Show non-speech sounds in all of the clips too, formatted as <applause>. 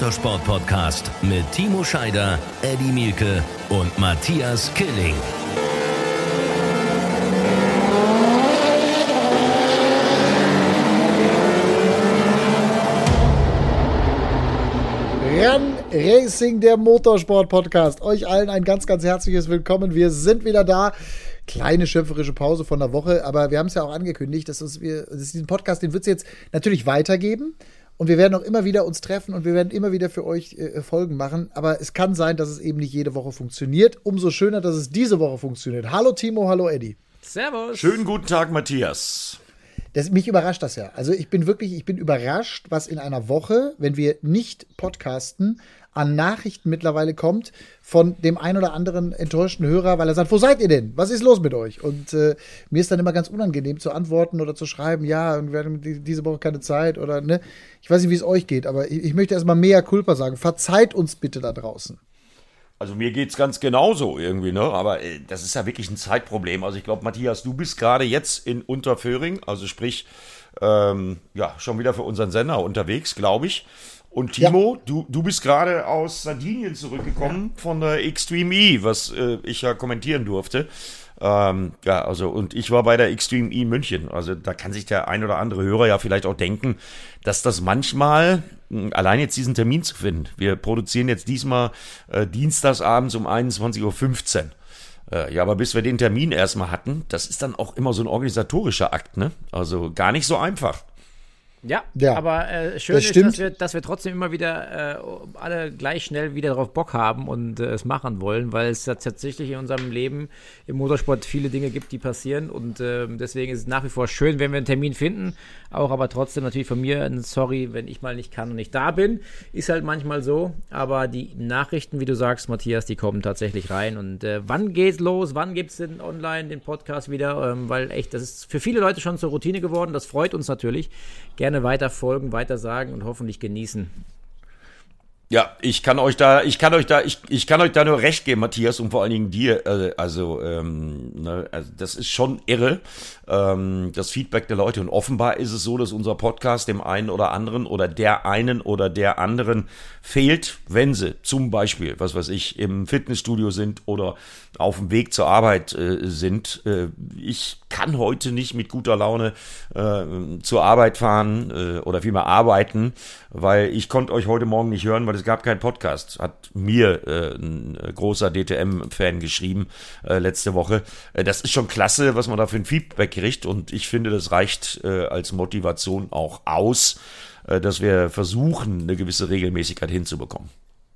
Motorsport-Podcast mit Timo Scheider, Eddie Mielke und Matthias Killing. Run Racing, der Motorsport-Podcast. Euch allen ein ganz, ganz herzliches Willkommen. Wir sind wieder da. Kleine schöpferische Pause von der Woche, aber wir haben es ja auch angekündigt, dass uns wir, dass diesen Podcast, den wird es jetzt natürlich weitergeben. Und wir werden auch immer wieder uns treffen und wir werden immer wieder für euch äh, Folgen machen. Aber es kann sein, dass es eben nicht jede Woche funktioniert. Umso schöner, dass es diese Woche funktioniert. Hallo Timo, hallo Eddie. Servus. Schönen guten Tag, Matthias. Das, mich überrascht das ja. Also ich bin wirklich, ich bin überrascht, was in einer Woche, wenn wir nicht podcasten, an Nachrichten mittlerweile kommt von dem ein oder anderen enttäuschten Hörer, weil er sagt, wo seid ihr denn? Was ist los mit euch? Und äh, mir ist dann immer ganz unangenehm zu antworten oder zu schreiben, ja, wir haben diese Woche keine Zeit oder ne. Ich weiß nicht, wie es euch geht, aber ich, ich möchte erstmal mehr Culpa sagen. Verzeiht uns bitte da draußen. Also mir geht's ganz genauso irgendwie, ne? Aber äh, das ist ja wirklich ein Zeitproblem. Also ich glaube, Matthias, du bist gerade jetzt in Unterföhring, also sprich, ähm, ja, schon wieder für unseren Sender unterwegs, glaube ich. Und Timo, ja. du, du bist gerade aus Sardinien zurückgekommen ja. von der Extreme E, was äh, ich ja kommentieren durfte. Ähm, ja, also und ich war bei der Extreme E München. Also da kann sich der ein oder andere Hörer ja vielleicht auch denken, dass das manchmal hm, allein jetzt diesen Termin zu finden. Wir produzieren jetzt diesmal äh, dienstagsabends um 21.15 Uhr. Äh, ja, aber bis wir den Termin erstmal hatten, das ist dann auch immer so ein organisatorischer Akt, ne? Also gar nicht so einfach. Ja, ja, aber äh, schön das ist, dass wir, dass wir trotzdem immer wieder äh, alle gleich schnell wieder darauf Bock haben und äh, es machen wollen, weil es ja tatsächlich in unserem Leben im Motorsport viele Dinge gibt, die passieren und ähm, deswegen ist es nach wie vor schön, wenn wir einen Termin finden. Auch aber trotzdem natürlich von mir ein Sorry, wenn ich mal nicht kann und nicht da bin. Ist halt manchmal so, aber die Nachrichten, wie du sagst, Matthias, die kommen tatsächlich rein. Und äh, wann geht's los? Wann gibt's denn online den Podcast wieder? Ähm, weil echt, das ist für viele Leute schon zur Routine geworden. Das freut uns natürlich. Gerne gerne weiter folgen, weiter sagen und hoffentlich genießen. Ja, ich kann euch da, ich kann euch da, ich, ich kann euch da nur recht geben, Matthias, und vor allen Dingen dir. Äh, also, ähm, ne, also das ist schon irre, ähm, das Feedback der Leute. Und offenbar ist es so, dass unser Podcast dem einen oder anderen oder der einen oder der anderen fehlt, wenn sie zum Beispiel, was weiß ich, im Fitnessstudio sind oder auf dem Weg zur Arbeit äh, sind. Äh, ich kann heute nicht mit guter Laune äh, zur Arbeit fahren äh, oder vielmehr arbeiten, weil ich konnte euch heute Morgen nicht hören, weil es gab keinen Podcast. Hat mir äh, ein großer DTM-Fan geschrieben äh, letzte Woche. Äh, das ist schon klasse, was man da für ein Feedback kriegt und ich finde, das reicht äh, als Motivation auch aus, äh, dass wir versuchen, eine gewisse Regelmäßigkeit hinzubekommen.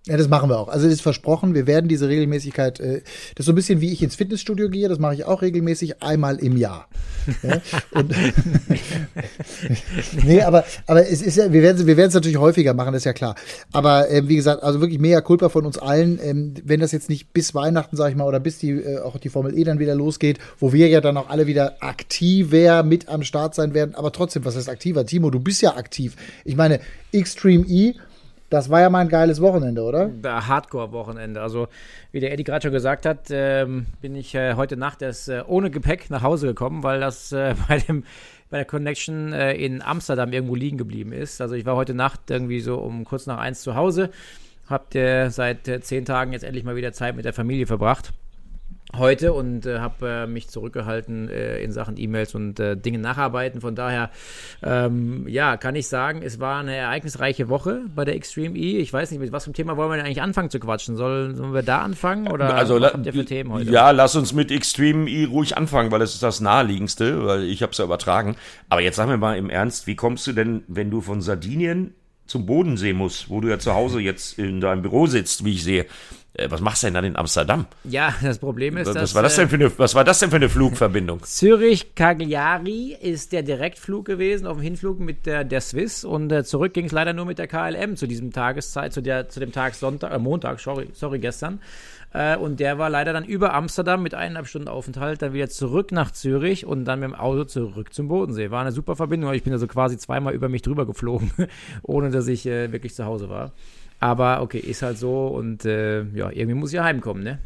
Ja, das machen wir auch. Also das ist versprochen, wir werden diese Regelmäßigkeit, äh, das ist so ein bisschen wie ich ins Fitnessstudio gehe, das mache ich auch regelmäßig einmal im Jahr. Ja? <laughs> Und, <laughs> nee, aber, aber es ist ja, wir werden wir werden es natürlich häufiger machen, das ist ja klar. Aber äh, wie gesagt, also wirklich mega Culpa von uns allen, ähm, wenn das jetzt nicht bis Weihnachten, sag ich mal, oder bis die äh, auch die Formel E dann wieder losgeht, wo wir ja dann auch alle wieder aktiver mit am Start sein werden, aber trotzdem, was heißt aktiver? Timo, du bist ja aktiv. Ich meine, Extreme E das war ja mal ein geiles Wochenende, oder? Hardcore-Wochenende. Also, wie der Eddie gerade schon gesagt hat, ähm, bin ich äh, heute Nacht erst äh, ohne Gepäck nach Hause gekommen, weil das äh, <laughs> bei, dem, bei der Connection äh, in Amsterdam irgendwo liegen geblieben ist. Also, ich war heute Nacht irgendwie so um kurz nach eins zu Hause. Habt ihr seit äh, zehn Tagen jetzt endlich mal wieder Zeit mit der Familie verbracht heute und äh, habe äh, mich zurückgehalten äh, in Sachen E-Mails und äh, Dinge nacharbeiten. Von daher, ähm, ja, kann ich sagen, es war eine ereignisreiche Woche bei der Extreme E. Ich weiß nicht, mit was für Thema wollen wir denn eigentlich anfangen zu quatschen? Sollen, sollen wir da anfangen oder also, was habt ihr für Themen heute? Ja, lass uns mit Extreme E ruhig anfangen, weil es ist das naheliegendste, weil ich habe es ja übertragen. Aber jetzt sagen wir mal im Ernst, wie kommst du denn, wenn du von Sardinien zum Bodensee musst, wo du ja zu Hause jetzt in deinem Büro sitzt, wie ich sehe, was machst du denn dann in Amsterdam? Ja, das Problem ist, was, dass, war das denn für eine, was war das denn für eine Flugverbindung? <laughs> Zürich-Cagliari ist der Direktflug gewesen, auf dem Hinflug mit der, der Swiss und äh, zurück ging es leider nur mit der KLM zu diesem Tageszeit, zu, der, zu dem Tag Sonntag, äh, Montag, sorry, sorry, gestern. Äh, und der war leider dann über Amsterdam mit eineinhalb Stunden Aufenthalt dann wieder zurück nach Zürich und dann mit dem Auto zurück zum Bodensee. War eine super Verbindung, ich bin also quasi zweimal über mich drüber geflogen, <laughs> ohne dass ich äh, wirklich zu Hause war. Aber okay, ist halt so und äh, ja, irgendwie muss ich ja heimkommen, ne?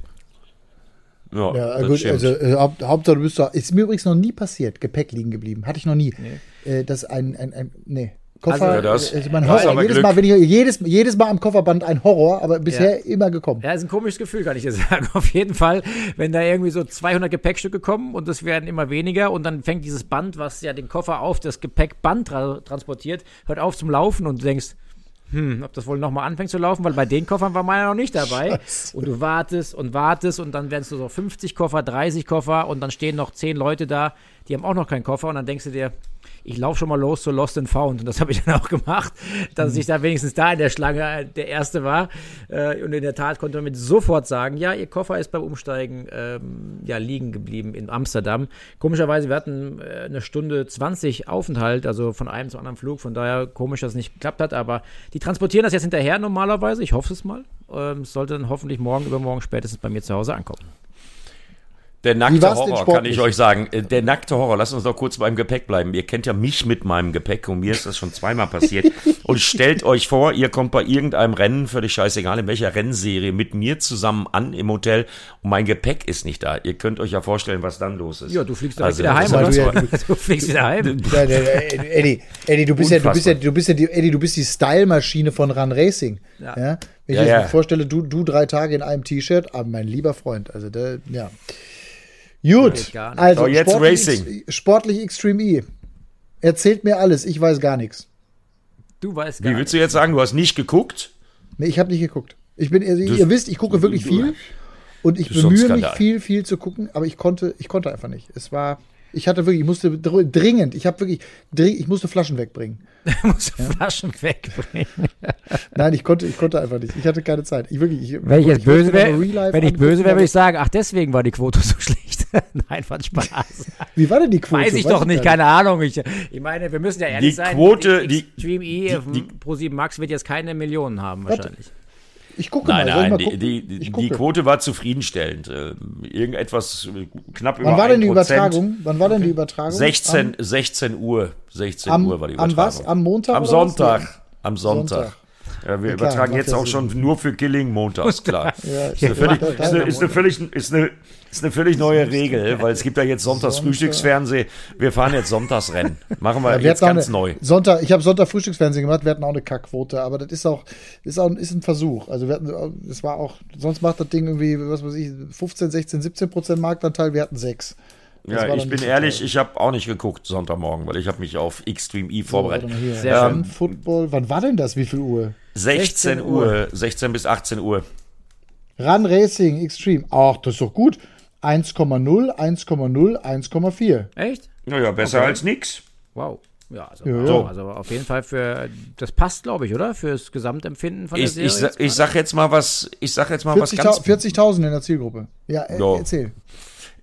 Ja, ja gut, stimmt. also äh, Haupt, Hauptsache du bist da. Ist mir übrigens noch nie passiert, Gepäck liegen geblieben. Hatte ich noch nie. Nee. Äh, das ein, ein, ein, nee. Koffer, also, das, ist mein Horror. Jedes Mal, wenn ich, jedes, jedes Mal am Kofferband ein Horror, aber bisher ja. immer gekommen. Ja, ist ein komisches Gefühl, kann ich dir <laughs> sagen. Auf jeden Fall, wenn da irgendwie so 200 Gepäckstücke kommen und es werden immer weniger und dann fängt dieses Band, was ja den Koffer auf das Gepäckband tra transportiert, hört auf zum Laufen und du denkst, hm, ob das wohl nochmal anfängt zu laufen, weil bei den Koffern war meiner noch nicht dabei. Scheiße. Und du wartest und wartest und dann werden es so 50 Koffer, 30 Koffer und dann stehen noch 10 Leute da, die haben auch noch keinen Koffer und dann denkst du dir, ich laufe schon mal los zu Lost and Found. Und das habe ich dann auch gemacht, dass mhm. ich da wenigstens da in der Schlange äh, der Erste war. Äh, und in der Tat konnte man mit sofort sagen, ja, ihr Koffer ist beim Umsteigen ähm, ja, liegen geblieben in Amsterdam. Komischerweise, wir hatten äh, eine Stunde 20 Aufenthalt, also von einem zu anderen Flug. Von daher komisch, dass es nicht geklappt hat. Aber die transportieren das jetzt hinterher normalerweise. Ich hoffe es mal. Ähm, sollte dann hoffentlich morgen, übermorgen spätestens bei mir zu Hause ankommen. Der nackte Horror, kann ich euch sagen. Äh, der nackte Horror, lasst uns doch kurz beim Gepäck bleiben. Ihr kennt ja mich mit meinem Gepäck und mir ist das schon zweimal passiert. <laughs> und stellt euch vor, ihr kommt bei irgendeinem Rennen, völlig scheißegal, in welcher Rennserie, mit mir zusammen an im Hotel und mein Gepäck ist nicht da. Ihr könnt euch ja vorstellen, was dann los ist. Ja, du fliegst also, wieder heim? Du, ja, du, du, fliegst wieder heim. <laughs> Eddie, Eddie, du bist ja, du bist ja, du bist ja die, Eddie, du bist die Style-Maschine von Run Racing. Ja. ja? Wenn ich ja, mir vorstelle, du, du drei Tage in einem T-Shirt, aber mein lieber Freund, also der, ja. Gut, also so, jetzt sportlich, Racing. Sportlich Extreme E. Erzählt mir alles, ich weiß gar nichts. Du weißt gar Wie willst du jetzt sagen, du hast nicht geguckt? Nee, ich habe nicht geguckt. Ich bin, also, ihr wisst, ich gucke wirklich viel und ich bemühe mich viel, viel zu gucken, aber ich konnte, ich konnte einfach nicht. Es war, ich hatte wirklich, ich musste dringend, ich habe wirklich, ich musste Flaschen wegbringen. <laughs> musste ja. Flaschen wegbringen. <laughs> Nein, ich konnte, ich konnte einfach nicht. Ich hatte keine Zeit. Ich wirklich, ich, wenn ich jetzt böse wäre, wenn ich böse wäre, würde ich sagen, ach, deswegen war die Quote so schlecht. <laughs> Nein, war Spaß. Wie war denn die Quote? Weiß ich Weiß doch nicht, keine Ahnung. Ich, ich meine, wir müssen ja ehrlich die sein. Quote, die Quote, Stream E die, Pro 7 Max wird jetzt keine Millionen haben, wahrscheinlich. Was? Ich gucke nein, mal. Nein, mal die, die, die, Quote war zufriedenstellend. Äh, irgendetwas knapp Wann über war denn die Übertragung? Wann war denn die Übertragung? 16, 16 Uhr. 16 am, Uhr war die Übertragung. Am was? Am Montag? Am Sonntag. Am Sonntag. Sonntag. Ja, wir ja, klar, übertragen jetzt auch Sinn. schon nur für Killing montags, klar. ja, ist, eine völlig, ist, eine, ist, eine völlig, ist, eine, ist eine völlig neue Regel, weil es gibt ja jetzt Sonntags Frühstücksfernsehen. Wir fahren jetzt Sonntagsrennen. Machen wir, ja, wir jetzt ganz eine, neu. Sonntag, ich habe Sonntag Frühstücksfernsehen gemacht, wir hatten auch eine Kackquote, aber das ist auch, ist auch ist ein Versuch. Also wir hatten, es war auch, sonst macht das Ding irgendwie, was weiß ich, 15, 16, 17 Prozent Marktanteil, wir hatten sechs. Das ja, ich bin ehrlich, ich habe auch nicht geguckt Sonntagmorgen, weil ich habe mich auf Xtreme E vorbereitet. So, Sehr ähm, Football, wann war denn das? Wie viel Uhr? 16 Uhr, 16 bis 18 Uhr. Run Racing Extreme. Ach, das ist doch gut. 1,0, 1,0, 1,4. Echt? Naja, besser okay. als nix. Wow. Ja, also, ja, also, auf jeden Fall für das passt, glaube ich, oder? Fürs Gesamtempfinden von der ich, Serie. Ich, ich sag jetzt mal was, ich sag jetzt mal 40, was ganz 40.000 in der Zielgruppe. Ja, ja. erzähl.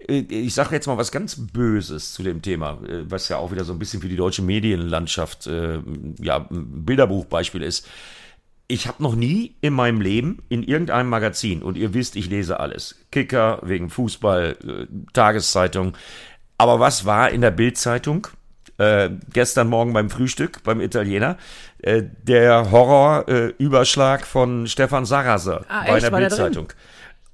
Äh, ich sage jetzt mal was ganz Böses zu dem Thema, äh, was ja auch wieder so ein bisschen für die deutsche Medienlandschaft äh, ja, ein Bilderbuchbeispiel ist. Ich habe noch nie in meinem Leben in irgendeinem Magazin, und ihr wisst, ich lese alles, Kicker wegen Fußball, äh, Tageszeitung, aber was war in der Bildzeitung? Äh, gestern Morgen beim Frühstück beim Italiener äh, der Horrorüberschlag äh, von Stefan Saraser ah, bei einer Bildzeitung.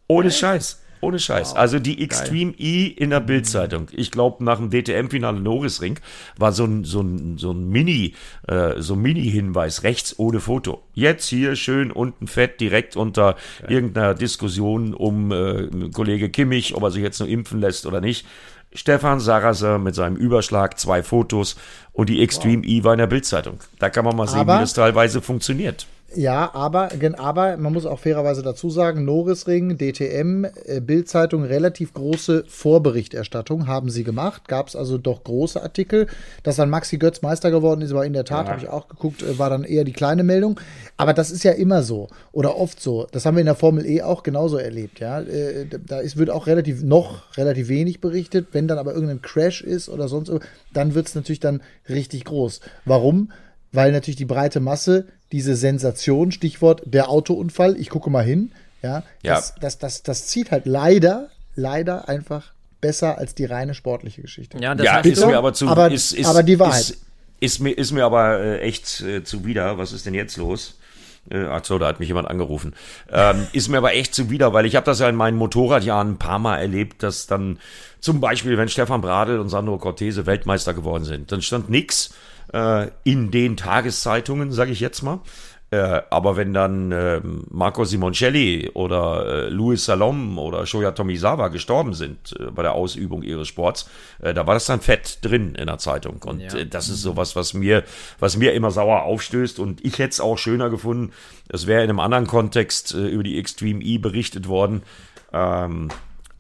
Ohne Scheiß. Ohne Scheiß. Wow. Also die Extreme Geil. E in der Bildzeitung. Ich glaube, nach dem DTM-Finale Norrisring war so ein, so ein, so ein Mini, äh, so ein Mini-Hinweis rechts ohne Foto. Jetzt hier schön unten fett direkt unter Geil. irgendeiner Diskussion um äh, Kollege Kimmich, ob er sich jetzt nur impfen lässt oder nicht. Stefan Saraser mit seinem Überschlag, zwei Fotos und die Extreme wow. E war in der Bildzeitung. Da kann man mal sehen, Aber wie das teilweise funktioniert. Ja, aber, aber man muss auch fairerweise dazu sagen, Norrisring, DTM, äh, Bildzeitung, relativ große Vorberichterstattung haben sie gemacht. Gab es also doch große Artikel. Dass dann Maxi Götz Meister geworden ist, war in der Tat, ja. habe ich auch geguckt, äh, war dann eher die kleine Meldung. Aber das ist ja immer so oder oft so. Das haben wir in der Formel E auch genauso erlebt. Ja, äh, da ist, wird auch relativ noch relativ wenig berichtet. Wenn dann aber irgendein Crash ist oder sonst, dann wird es natürlich dann richtig groß. Warum? Weil natürlich die breite Masse diese Sensation, Stichwort der Autounfall, ich gucke mal hin, ja, ja. Das, das, das, das zieht halt leider, leider einfach besser als die reine sportliche Geschichte. Ja, das ja ist mir aber zu, aber, ist, ist, aber die Wahrheit. Ist, ist, mir, ist mir aber äh, echt äh, zuwider. Was ist denn jetzt los? Äh, achso, da hat mich jemand angerufen. Ähm, ist mir aber echt zuwider, weil ich habe das ja in meinen Motorradjahren ein paar Mal erlebt, dass dann zum Beispiel, wenn Stefan Bradl und Sandro Cortese Weltmeister geworden sind, dann stand nix äh, in den Tageszeitungen, sage ich jetzt mal. Äh, aber wenn dann äh, Marco Simoncelli oder äh, Louis Salom oder Shoya Tomizawa gestorben sind äh, bei der Ausübung ihres Sports, äh, da war das dann fett drin in der Zeitung. Und ja. äh, das ist sowas, was mir, was mir immer sauer aufstößt. Und ich hätte es auch schöner gefunden, es wäre in einem anderen Kontext äh, über die Extreme E berichtet worden. Ähm,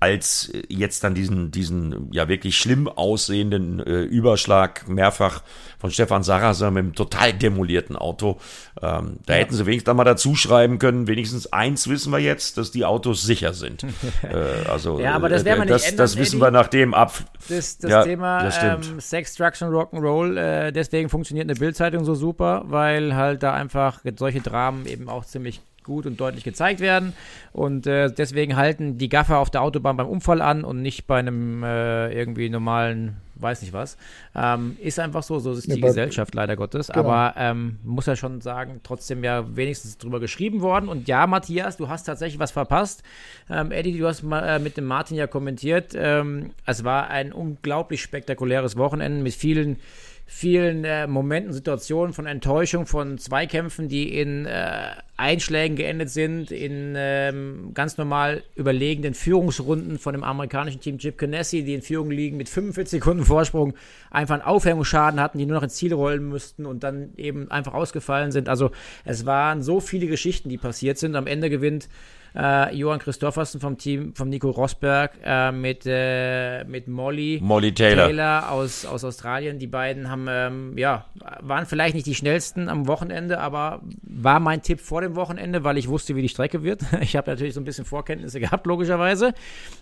als jetzt dann diesen, diesen ja wirklich schlimm aussehenden äh, Überschlag mehrfach von Stefan Sarrazin mit einem total demolierten Auto. Ähm, da ja. hätten sie wenigstens mal dazu schreiben können, wenigstens eins wissen wir jetzt, dass die Autos sicher sind. <laughs> äh, also, ja, aber das, äh, das, ändern, das wissen Eddie. wir nach dem ab. Das, das ja, Thema das ähm, Sex, Drugs und Rock'n'Roll, äh, deswegen funktioniert eine Bildzeitung so super, weil halt da einfach solche Dramen eben auch ziemlich gut und deutlich gezeigt werden. Und äh, deswegen halten die Gaffer auf der Autobahn beim Unfall an und nicht bei einem äh, irgendwie normalen, weiß nicht was. Ähm, ist einfach so, so ist ja, die Gesellschaft leider Gottes. Genau. Aber ähm, muss ja schon sagen, trotzdem ja wenigstens drüber geschrieben worden. Und ja, Matthias, du hast tatsächlich was verpasst. Ähm, Eddie, du hast mal äh, mit dem Martin ja kommentiert. Ähm, es war ein unglaublich spektakuläres Wochenende mit vielen vielen äh, Momenten, Situationen von Enttäuschung, von Zweikämpfen, die in äh, Einschlägen geendet sind, in ähm, ganz normal überlegenen Führungsrunden von dem amerikanischen Team Chip Canessy, die in Führung liegen mit 45 Sekunden Vorsprung, einfach einen Aufhängungsschaden hatten, die nur noch ins Ziel rollen müssten und dann eben einfach ausgefallen sind. Also es waren so viele Geschichten, die passiert sind. Am Ende gewinnt äh, Johann Christoffersen vom Team, vom Nico Rosberg äh, mit, äh, mit Molly, Molly Taylor, Taylor aus, aus Australien. Die beiden haben, ähm, ja, waren vielleicht nicht die schnellsten am Wochenende, aber war mein Tipp vor dem Wochenende, weil ich wusste, wie die Strecke wird. <laughs> Ich habe natürlich so ein bisschen Vorkenntnisse gehabt, logischerweise.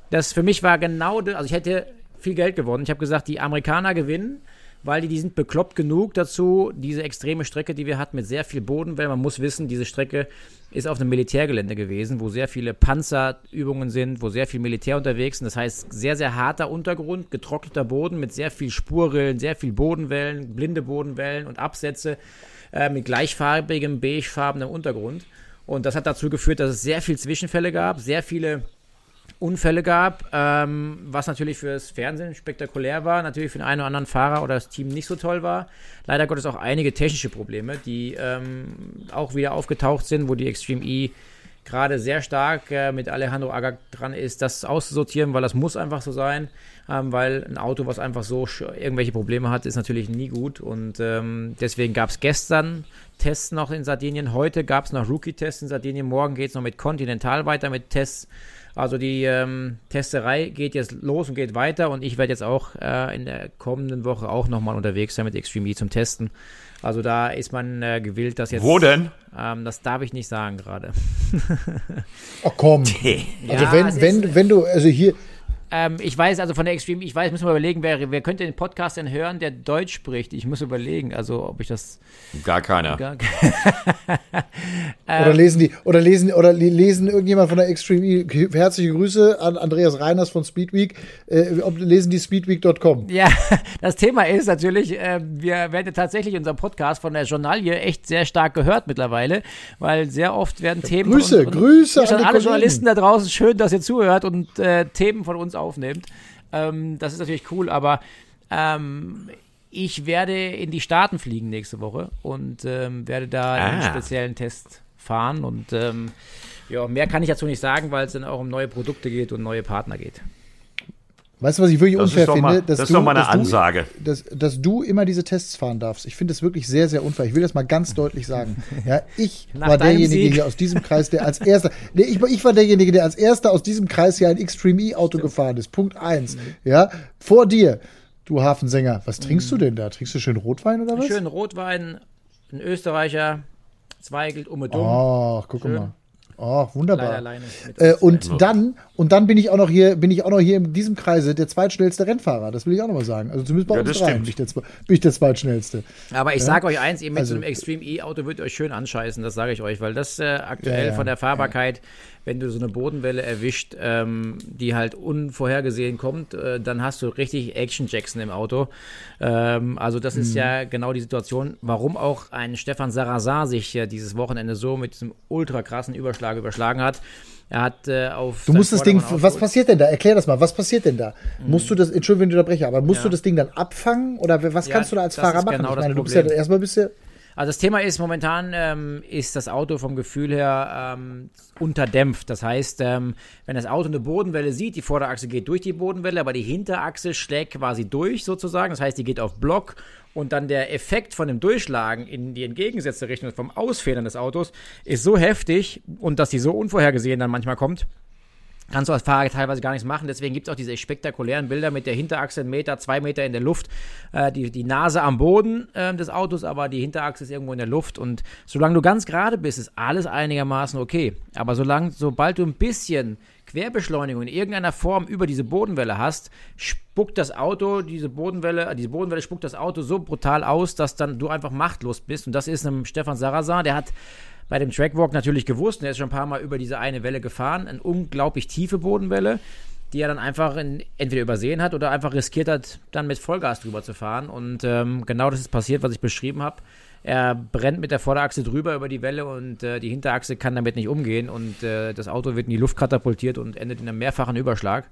Das für mich war genau, also ich hätte viel Geld gewonnen. Ich habe gesagt, die Amerikaner gewinnen weil die, die sind bekloppt genug dazu, diese extreme Strecke, die wir hatten, mit sehr viel Bodenwelle. Man muss wissen, diese Strecke ist auf einem Militärgelände gewesen, wo sehr viele Panzerübungen sind, wo sehr viel Militär unterwegs sind. Das heißt, sehr, sehr harter Untergrund, getrockneter Boden mit sehr viel Spurrillen, sehr viel Bodenwellen, blinde Bodenwellen und Absätze äh, mit gleichfarbigem, beigefarbenem Untergrund. Und das hat dazu geführt, dass es sehr viel Zwischenfälle gab, sehr viele Unfälle gab, ähm, was natürlich fürs Fernsehen spektakulär war, natürlich für den einen oder anderen Fahrer oder das Team nicht so toll war. Leider Gottes auch einige technische Probleme, die ähm, auch wieder aufgetaucht sind, wo die Extreme E gerade sehr stark äh, mit Alejandro Agag dran ist, das auszusortieren, weil das muss einfach so sein, ähm, weil ein Auto, was einfach so irgendwelche Probleme hat, ist natürlich nie gut. Und ähm, deswegen gab es gestern Tests noch in Sardinien, heute gab es noch Rookie-Tests in Sardinien, morgen geht es noch mit Continental weiter mit Tests also die ähm, Testerei geht jetzt los und geht weiter und ich werde jetzt auch äh, in der kommenden Woche auch nochmal unterwegs sein mit Extreme E zum Testen. Also da ist man äh, gewillt, das jetzt. Wo denn? Ähm, das darf ich nicht sagen gerade. Ach komm. <laughs> also ja, wenn, wenn, wenn du, also hier, ähm, ich weiß also von der Extreme, ich weiß, müssen wir überlegen, wer, wer könnte den Podcast denn hören, der Deutsch spricht? Ich muss überlegen, also ob ich das. Gar keiner. Gar, <laughs> oder lesen die, oder lesen, oder lesen irgendjemand von der Extreme E, herzliche Grüße an Andreas Reiners von Speedweek, äh, ob, lesen die speedweek.com. Ja, <laughs> das Thema ist natürlich, äh, wir werden tatsächlich unser Podcast von der Journalie echt sehr stark gehört mittlerweile, weil sehr oft werden Themen. Grüße, und, und Grüße an alle Journalisten da draußen, schön, dass ihr zuhört und äh, Themen von uns aufnimmt. Ähm, das ist natürlich cool, aber ähm, ich werde in die Staaten fliegen nächste Woche und ähm, werde da ah. einen speziellen Test fahren. Und ähm, ja, mehr kann ich dazu nicht sagen, weil es dann auch um neue Produkte geht und neue Partner geht. Weißt du, was ich wirklich das unfair finde? Mal, das ist doch mal eine Ansage. Du, dass, dass du immer diese Tests fahren darfst. Ich finde das wirklich sehr, sehr unfair. Ich will das mal ganz deutlich sagen. Ja, ich <laughs> war derjenige Sieg. hier aus diesem Kreis, der als erster, <laughs> nee, ich, ich, war derjenige, der als erster aus diesem Kreis hier ein Extreme E-Auto gefahren ist. Punkt eins. Mhm. Ja, vor dir, du Hafensänger. Was trinkst mhm. du denn da? Trinkst du schön Rotwein oder was? Schön Rotwein, ein Österreicher, Zweigelt, um und um. Ach, guck schön. mal. Oh, wunderbar. Äh, und dann, und dann bin ich auch noch hier, bin ich auch noch hier in diesem Kreise der zweitschnellste Rennfahrer. Das will ich auch noch mal sagen. Also zumindest bei ja, uns drei bin ich, der, bin ich der zweitschnellste. Aber ich ja? sage euch eins, ihr mit also, so einem Extreme E-Auto wird euch schön anscheißen, das sage ich euch, weil das äh, aktuell ja, von der Fahrbarkeit wenn du so eine Bodenwelle erwischt, ähm, die halt unvorhergesehen kommt, äh, dann hast du richtig Action Jackson im Auto. Ähm, also das ist mhm. ja genau die Situation, warum auch ein Stefan Sarrazin sich ja dieses Wochenende so mit diesem ultra krassen Überschlag überschlagen hat. Er hat äh, auf. Du musst das Ding. Was passiert denn da? Erklär das mal. Was passiert denn da? Mhm. Musst du das. Entschuldigung, wenn ich unterbreche, aber musst ja. du das Ding dann abfangen? Oder was ja, kannst du da als Fahrer machen? Genau ich meine, du bist ja erstmal bist ja also das Thema ist, momentan ähm, ist das Auto vom Gefühl her ähm, unterdämpft. Das heißt, ähm, wenn das Auto eine Bodenwelle sieht, die Vorderachse geht durch die Bodenwelle, aber die Hinterachse schlägt quasi durch sozusagen. Das heißt, die geht auf Block und dann der Effekt von dem Durchschlagen in die entgegengesetzte Richtung vom Ausfedern des Autos ist so heftig und dass die so unvorhergesehen dann manchmal kommt, kannst du als Fahrer teilweise gar nichts machen. Deswegen gibt es auch diese spektakulären Bilder mit der Hinterachse einen Meter, zwei Meter in der Luft, äh, die, die Nase am Boden äh, des Autos, aber die Hinterachse ist irgendwo in der Luft. Und solange du ganz gerade bist, ist alles einigermaßen okay. Aber solange, sobald du ein bisschen Querbeschleunigung in irgendeiner Form über diese Bodenwelle hast, spuckt das Auto, diese Bodenwelle, äh, diese Bodenwelle spuckt das Auto so brutal aus, dass dann du einfach machtlos bist. Und das ist einem Stefan Sarrazin, der hat bei dem Trackwalk natürlich gewusst. Und er ist schon ein paar Mal über diese eine Welle gefahren. Eine unglaublich tiefe Bodenwelle, die er dann einfach in, entweder übersehen hat oder einfach riskiert hat, dann mit Vollgas drüber zu fahren. Und ähm, genau das ist passiert, was ich beschrieben habe. Er brennt mit der Vorderachse drüber über die Welle und äh, die Hinterachse kann damit nicht umgehen und äh, das Auto wird in die Luft katapultiert und endet in einem mehrfachen Überschlag.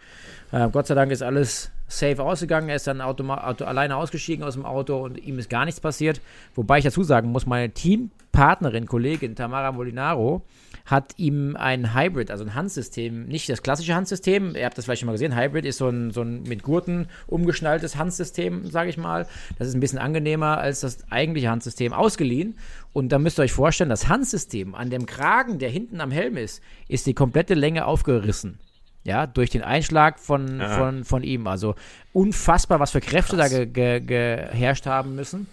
Äh, Gott sei Dank ist alles safe ausgegangen. Er ist dann Auto, Auto, alleine ausgestiegen aus dem Auto und ihm ist gar nichts passiert. Wobei ich dazu sagen muss, meine Teampartnerin, Kollegin Tamara Molinaro, hat ihm ein Hybrid, also ein Handsystem, nicht das klassische Handsystem, ihr habt das vielleicht schon mal gesehen, Hybrid ist so ein, so ein mit Gurten umgeschnalltes Handsystem, sage ich mal. Das ist ein bisschen angenehmer als das eigentliche Handsystem, ausgeliehen. Und da müsst ihr euch vorstellen, das Handsystem an dem Kragen, der hinten am Helm ist, ist die komplette Länge aufgerissen. Ja, durch den Einschlag von, von, von ihm. Also unfassbar, was für Kräfte Krass. da ge, ge, geherrscht haben müssen.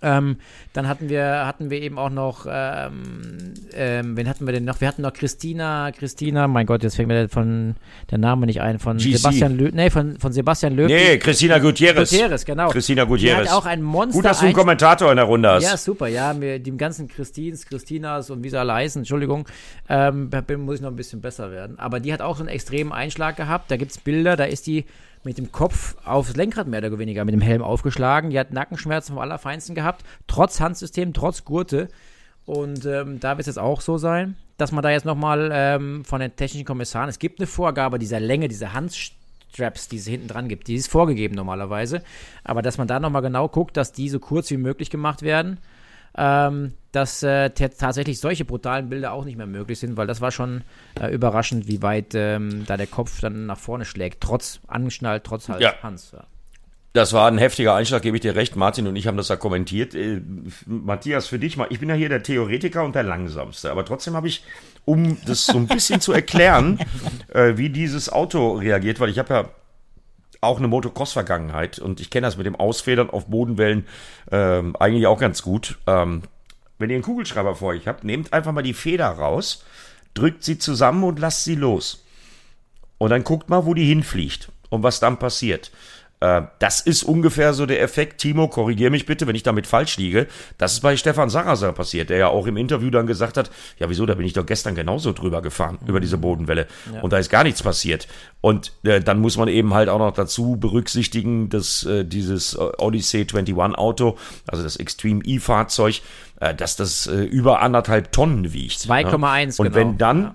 Ähm, dann hatten wir, hatten wir eben auch noch, ähm, ähm, wen hatten wir denn noch? Wir hatten noch Christina, Christina, mein Gott, jetzt fängt mir von der Name nicht ein, von GC. Sebastian Löw, nee, von, von Sebastian Löw. Nee, Christina Gutierrez. Gutierrez, genau. Christina Gutierrez. Die hat auch ein Monster. Gut, dass du einen Kommentator in der Runde hast. Ja, super, ja, mit dem ganzen Christins, Christinas und wie sie alle heißen, Entschuldigung, ähm, muss ich noch ein bisschen besser werden. Aber die hat auch so einen extremen Einschlag gehabt, da gibt es Bilder, da ist die mit dem Kopf aufs Lenkrad mehr oder weniger mit dem Helm aufgeschlagen. Die hat Nackenschmerzen vom Allerfeinsten gehabt, trotz Handsystem, trotz Gurte. Und ähm, da wird es jetzt auch so sein, dass man da jetzt nochmal ähm, von den technischen Kommissaren, es gibt eine Vorgabe dieser Länge, dieser Handstraps, die es hinten dran gibt, die ist vorgegeben normalerweise. Aber dass man da nochmal genau guckt, dass die so kurz wie möglich gemacht werden ähm, dass äh, tatsächlich solche brutalen Bilder auch nicht mehr möglich sind, weil das war schon äh, überraschend, wie weit ähm, da der Kopf dann nach vorne schlägt, trotz angeschnallt, trotz Hals, ja. Hans. Ja. Das war ein heftiger Einschlag, gebe ich dir recht. Martin und ich haben das ja kommentiert. Äh, Matthias, für dich mal, ich bin ja hier der Theoretiker und der Langsamste, aber trotzdem habe ich, um das so ein bisschen zu erklären, <laughs> äh, wie dieses Auto reagiert, weil ich habe ja auch eine Motocross-Vergangenheit und ich kenne das mit dem Ausfedern auf Bodenwellen ähm, eigentlich auch ganz gut. Ähm, wenn ihr einen Kugelschreiber vor euch habt, nehmt einfach mal die Feder raus, drückt sie zusammen und lasst sie los. Und dann guckt mal, wo die hinfliegt und was dann passiert. Äh, das ist ungefähr so der Effekt. Timo, korrigier mich bitte, wenn ich damit falsch liege. Das ist bei Stefan Sarrazin passiert, der ja auch im Interview dann gesagt hat, ja wieso, da bin ich doch gestern genauso drüber gefahren, mhm. über diese Bodenwelle. Ja. Und da ist gar nichts passiert. Und äh, dann muss man eben halt auch noch dazu berücksichtigen, dass äh, dieses Odyssey 21 Auto, also das Extreme E-Fahrzeug, äh, dass das äh, über anderthalb Tonnen wiegt. 2,1 Und genau. wenn dann... Ja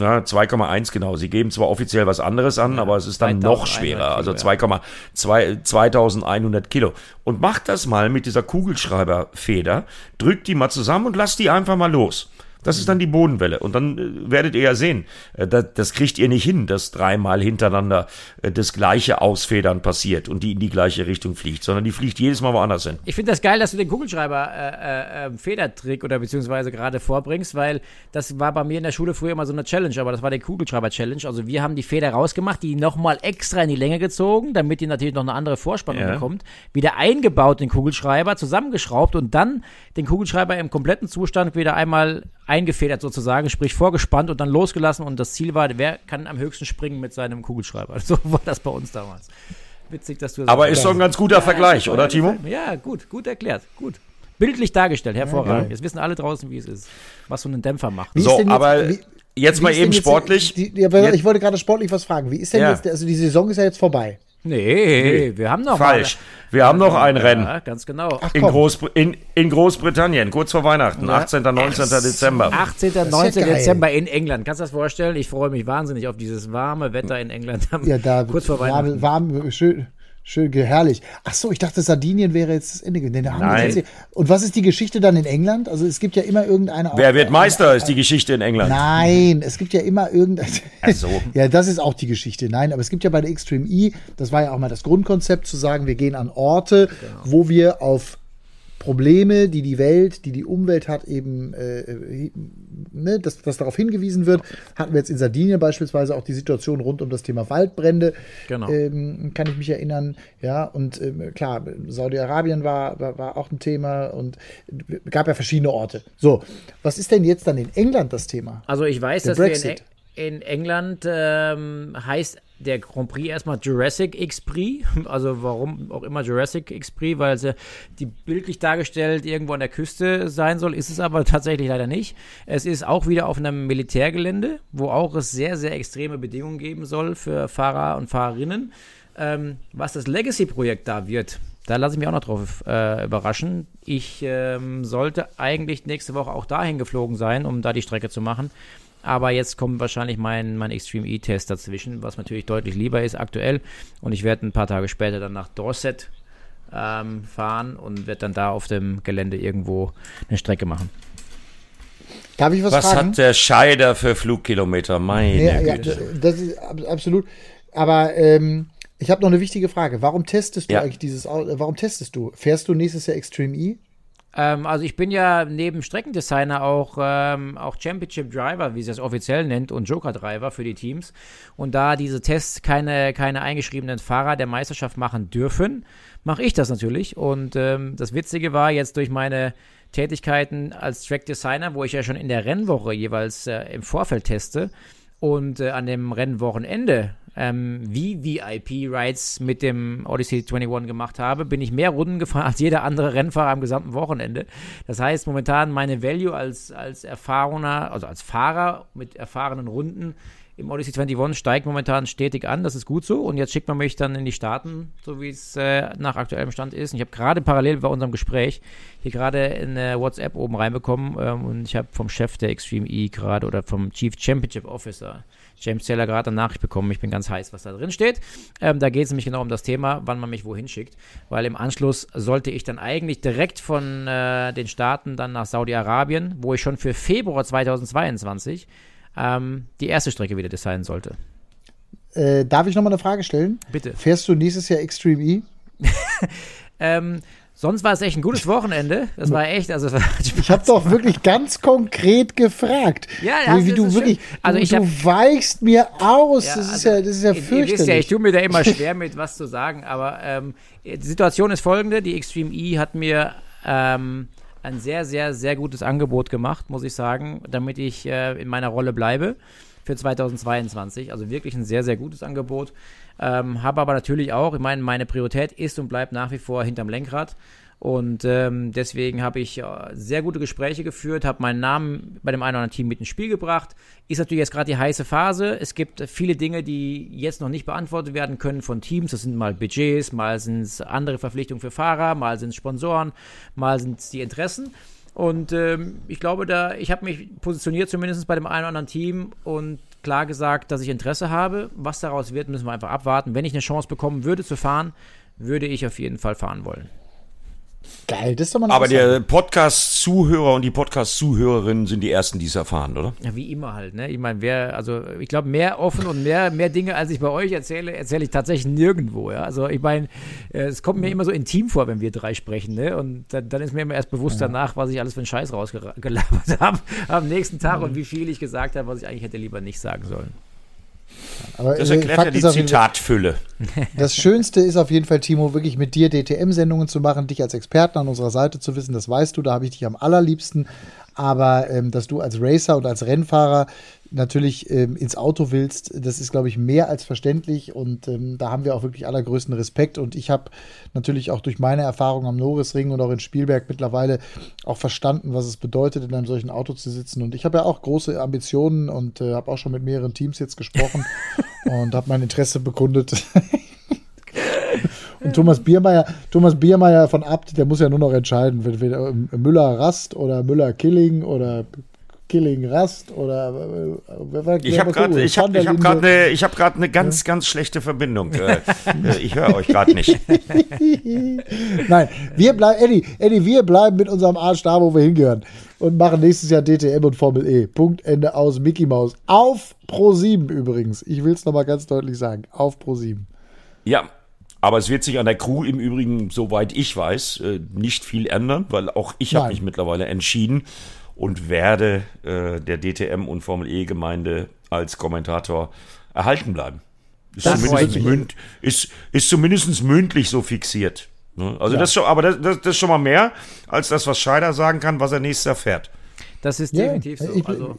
ja, 2,1 genau. Sie geben zwar offiziell was anderes an, ja, aber es ist dann noch schwerer. Also 2,2 2100 Kilo. Und macht das mal mit dieser Kugelschreiberfeder, drückt die mal zusammen und lasst die einfach mal los. Das ist dann die Bodenwelle. Und dann äh, werdet ihr ja sehen, äh, das, das, kriegt ihr nicht hin, dass dreimal hintereinander äh, das gleiche Ausfedern passiert und die in die gleiche Richtung fliegt, sondern die fliegt jedes Mal woanders hin. Ich finde das geil, dass du den Kugelschreiber äh, äh, Federtrick oder beziehungsweise gerade vorbringst, weil das war bei mir in der Schule früher immer so eine Challenge, aber das war der Kugelschreiber-Challenge. Also wir haben die Feder rausgemacht, die nochmal extra in die Länge gezogen, damit die natürlich noch eine andere Vorspannung ja. bekommt, wieder eingebaut den Kugelschreiber, zusammengeschraubt und dann den Kugelschreiber im kompletten Zustand wieder einmal eingefedert sozusagen, sprich vorgespannt und dann losgelassen und das Ziel war, wer kann am höchsten springen mit seinem Kugelschreiber. <laughs> So war das bei uns damals. Witzig, dass du das Aber ist doch ein ganz guter ja, Vergleich, oder Timo? Ja, gut, gut erklärt, gut. Bildlich dargestellt, hervorragend. Ja, Jetzt wissen alle draußen, wie es ist, was so ein Dämpfer macht. so, aber jetzt mal eben sportlich. Die, die, die, ich wollte gerade sportlich was fragen. Wie ist denn ja. jetzt, also die Saison ist ja jetzt vorbei. Nee, wir haben noch Falsch. Mal. Wir haben noch ein ja, Rennen. ganz genau. Ach, in, Großbr in, in, Großbritannien, kurz vor Weihnachten, ja. 18. 19. Ach, Dezember. 18. 19. Ja Dezember in England. Kannst du das vorstellen? Ich freue mich wahnsinnig auf dieses warme Wetter in England. Ja, da kurz vor Weihnachten. Warm, warm schön, Schön, herrlich. Ach so, ich dachte, Sardinien wäre jetzt das Ende. Nee, Nein. Und was ist die Geschichte dann in England? Also es gibt ja immer irgendeine. Wer wird Meister, ist die Geschichte in England. Nein, es gibt ja immer irgendeine. Ach so. <laughs> ja, das ist auch die Geschichte. Nein, aber es gibt ja bei der Extreme E, das war ja auch mal das Grundkonzept, zu sagen, wir gehen an Orte, genau. wo wir auf Probleme, die die Welt, die die Umwelt hat, eben, äh, äh, ne, dass, dass darauf hingewiesen wird. Hatten wir jetzt in Sardinien beispielsweise auch die Situation rund um das Thema Waldbrände. Genau. Ähm, kann ich mich erinnern. Ja, und ähm, klar, Saudi-Arabien war, war, war, auch ein Thema und gab ja verschiedene Orte. So, was ist denn jetzt dann in England das Thema? Also ich weiß, Der dass Brexit. wir in, in England ähm, heißt der Grand Prix erstmal Jurassic X-Prix. <laughs> Also warum auch immer Jurassic X-Prix, weil sie die bildlich dargestellt irgendwo an der Küste sein soll, ist es aber tatsächlich leider nicht. Es ist auch wieder auf einem Militärgelände, wo auch es sehr, sehr extreme Bedingungen geben soll für Fahrer und Fahrerinnen. Ähm, was das Legacy-Projekt da wird, da lasse ich mich auch noch drauf äh, überraschen. Ich ähm, sollte eigentlich nächste Woche auch dahin geflogen sein, um da die Strecke zu machen. Aber jetzt kommt wahrscheinlich mein, mein Extreme E-Test dazwischen, was natürlich deutlich lieber ist aktuell. Und ich werde ein paar Tage später dann nach Dorset ähm, fahren und werde dann da auf dem Gelände irgendwo eine Strecke machen. Darf ich was, was fragen? hat der Scheider für Flugkilometer? Meine ja, Güte. Ja, das ist absolut. Aber ähm, ich habe noch eine wichtige Frage. Warum testest du ja. eigentlich dieses Auto? Warum testest du? Fährst du nächstes Jahr Extreme E? Ähm, also ich bin ja neben Streckendesigner auch, ähm, auch Championship Driver, wie sie es offiziell nennt, und Joker Driver für die Teams. Und da diese Tests keine, keine eingeschriebenen Fahrer der Meisterschaft machen dürfen, mache ich das natürlich. Und ähm, das Witzige war jetzt durch meine Tätigkeiten als Track Designer, wo ich ja schon in der Rennwoche jeweils äh, im Vorfeld teste und äh, an dem Rennwochenende ähm, wie VIP-Rides mit dem Odyssey 21 gemacht habe, bin ich mehr Runden gefahren <laughs> als jeder andere Rennfahrer am gesamten Wochenende. Das heißt, momentan meine Value als, als erfahrener, also als Fahrer mit erfahrenen Runden im Odyssey 21 steigt momentan stetig an, das ist gut so. Und jetzt schickt man mich dann in die Staaten, so wie es äh, nach aktuellem Stand ist. Und ich habe gerade parallel bei unserem Gespräch hier gerade eine WhatsApp oben reinbekommen ähm, und ich habe vom Chef der Extreme E gerade oder vom Chief Championship Officer James Taylor gerade eine Nachricht bekommen. Ich bin ganz heiß, was da drin steht. Ähm, da geht es nämlich genau um das Thema, wann man mich wohin schickt. Weil im Anschluss sollte ich dann eigentlich direkt von äh, den Staaten dann nach Saudi-Arabien, wo ich schon für Februar 2022 ähm, die erste Strecke wieder designen sollte. Äh, darf ich nochmal eine Frage stellen? Bitte. Fährst du nächstes Jahr Extreme E? <laughs> ähm, Sonst war es echt ein gutes Wochenende. Das war echt, also <laughs> ich habe doch wirklich ganz konkret gefragt. Ja, das wie, wie du wirklich, also du, ich hab, du weichst mir aus. Ja, das ist also, ja, das ist ja fürchterlich. Ihr wisst ja, ich tue mir da immer <laughs> schwer mit, was zu sagen. Aber ähm, die Situation ist folgende: Die Extreme E hat mir ähm, ein sehr, sehr, sehr gutes Angebot gemacht, muss ich sagen, damit ich äh, in meiner Rolle bleibe für 2022. Also wirklich ein sehr, sehr gutes Angebot. Ähm, habe aber natürlich auch, ich meine, meine Priorität ist und bleibt nach wie vor hinterm Lenkrad. Und ähm, deswegen habe ich äh, sehr gute Gespräche geführt, habe meinen Namen bei dem einen oder anderen Team mit ins Spiel gebracht. Ist natürlich jetzt gerade die heiße Phase. Es gibt viele Dinge, die jetzt noch nicht beantwortet werden können von Teams. Das sind mal Budgets, mal sind es andere Verpflichtungen für Fahrer, mal sind es Sponsoren, mal sind es die Interessen. Und ähm, ich glaube, da, ich habe mich positioniert zumindest bei dem einen oder anderen Team und klar gesagt, dass ich Interesse habe. Was daraus wird, müssen wir einfach abwarten. Wenn ich eine Chance bekommen würde zu fahren, würde ich auf jeden Fall fahren wollen. Geil, das ist doch mal Aber der Podcast-Zuhörer und die Podcast-Zuhörerinnen sind die ersten, die es erfahren, oder? Ja, wie immer halt, ne? Ich meine, wer, also ich glaube, mehr offen und mehr, mehr Dinge, als ich bei euch erzähle, erzähle ich tatsächlich nirgendwo, ja. Also ich meine, äh, es kommt mir immer so intim vor, wenn wir drei sprechen, ne? Und dann, dann ist mir immer erst bewusst ja. danach, was ich alles für einen Scheiß rausgelabert <laughs> habe am nächsten Tag mhm. und wie viel ich gesagt habe, was ich eigentlich hätte lieber nicht sagen sollen. Aber, das erklärt Fakt ja die Zitatfülle. <laughs> Das Schönste ist auf jeden Fall, Timo, wirklich mit dir DTM-Sendungen zu machen, dich als Experten an unserer Seite zu wissen, das weißt du, da habe ich dich am allerliebsten. Aber ähm, dass du als Racer und als Rennfahrer natürlich ähm, ins Auto willst, das ist, glaube ich, mehr als verständlich. Und ähm, da haben wir auch wirklich allergrößten Respekt. Und ich habe natürlich auch durch meine Erfahrung am Norrisring und auch in Spielberg mittlerweile auch verstanden, was es bedeutet, in einem solchen Auto zu sitzen. Und ich habe ja auch große Ambitionen und äh, habe auch schon mit mehreren Teams jetzt gesprochen <laughs> und habe mein Interesse bekundet. <laughs> Und Thomas Biermeier, Thomas Biermeier von Abt, der muss ja nur noch entscheiden, wenn, wenn Müller Rast oder Müller Killing oder Killing Rast oder äh, ich habe gerade ich habe ich habe gerade eine ich habe gerade eine ganz ganz schlechte Verbindung. Äh, äh, ich höre euch gerade nicht. <laughs> Nein, wir bleiben Eddie, Eddie, wir bleiben mit unserem Arsch da, wo wir hingehören und machen nächstes Jahr DTM und Formel E. Punkt Ende aus Mickey Mouse auf Pro 7 übrigens. Ich will es noch mal ganz deutlich sagen, auf Pro 7. Ja, aber es wird sich an der Crew im Übrigen, soweit ich weiß, äh, nicht viel ändern, weil auch ich habe mich mittlerweile entschieden und werde äh, der DTM und Formel E-Gemeinde als Kommentator erhalten bleiben. Ist zumindest, münd, ist, ist zumindest mündlich so fixiert. Ne? Also ja. das schon, aber das, das, das, ist schon mal mehr als das, was Scheider sagen kann, was er nächstes Jahr fährt. Das ist definitiv ja, so. Ich, also,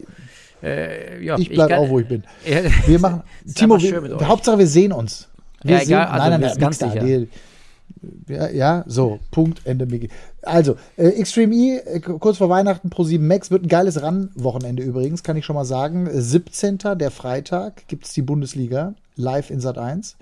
äh, ja, ich bleibe auch, wo ich bin. <laughs> Wir machen, Timo, wir, Hauptsache wir sehen uns. Wir ja, egal, also nein, nein, nein, ganz sicher. Die, ja, ja, so, Punkt, Ende. Also, äh, Extreme E, äh, kurz vor Weihnachten pro 7 Max, wird ein geiles Run-Wochenende übrigens, kann ich schon mal sagen. 17. der Freitag gibt es die Bundesliga live in Sat 1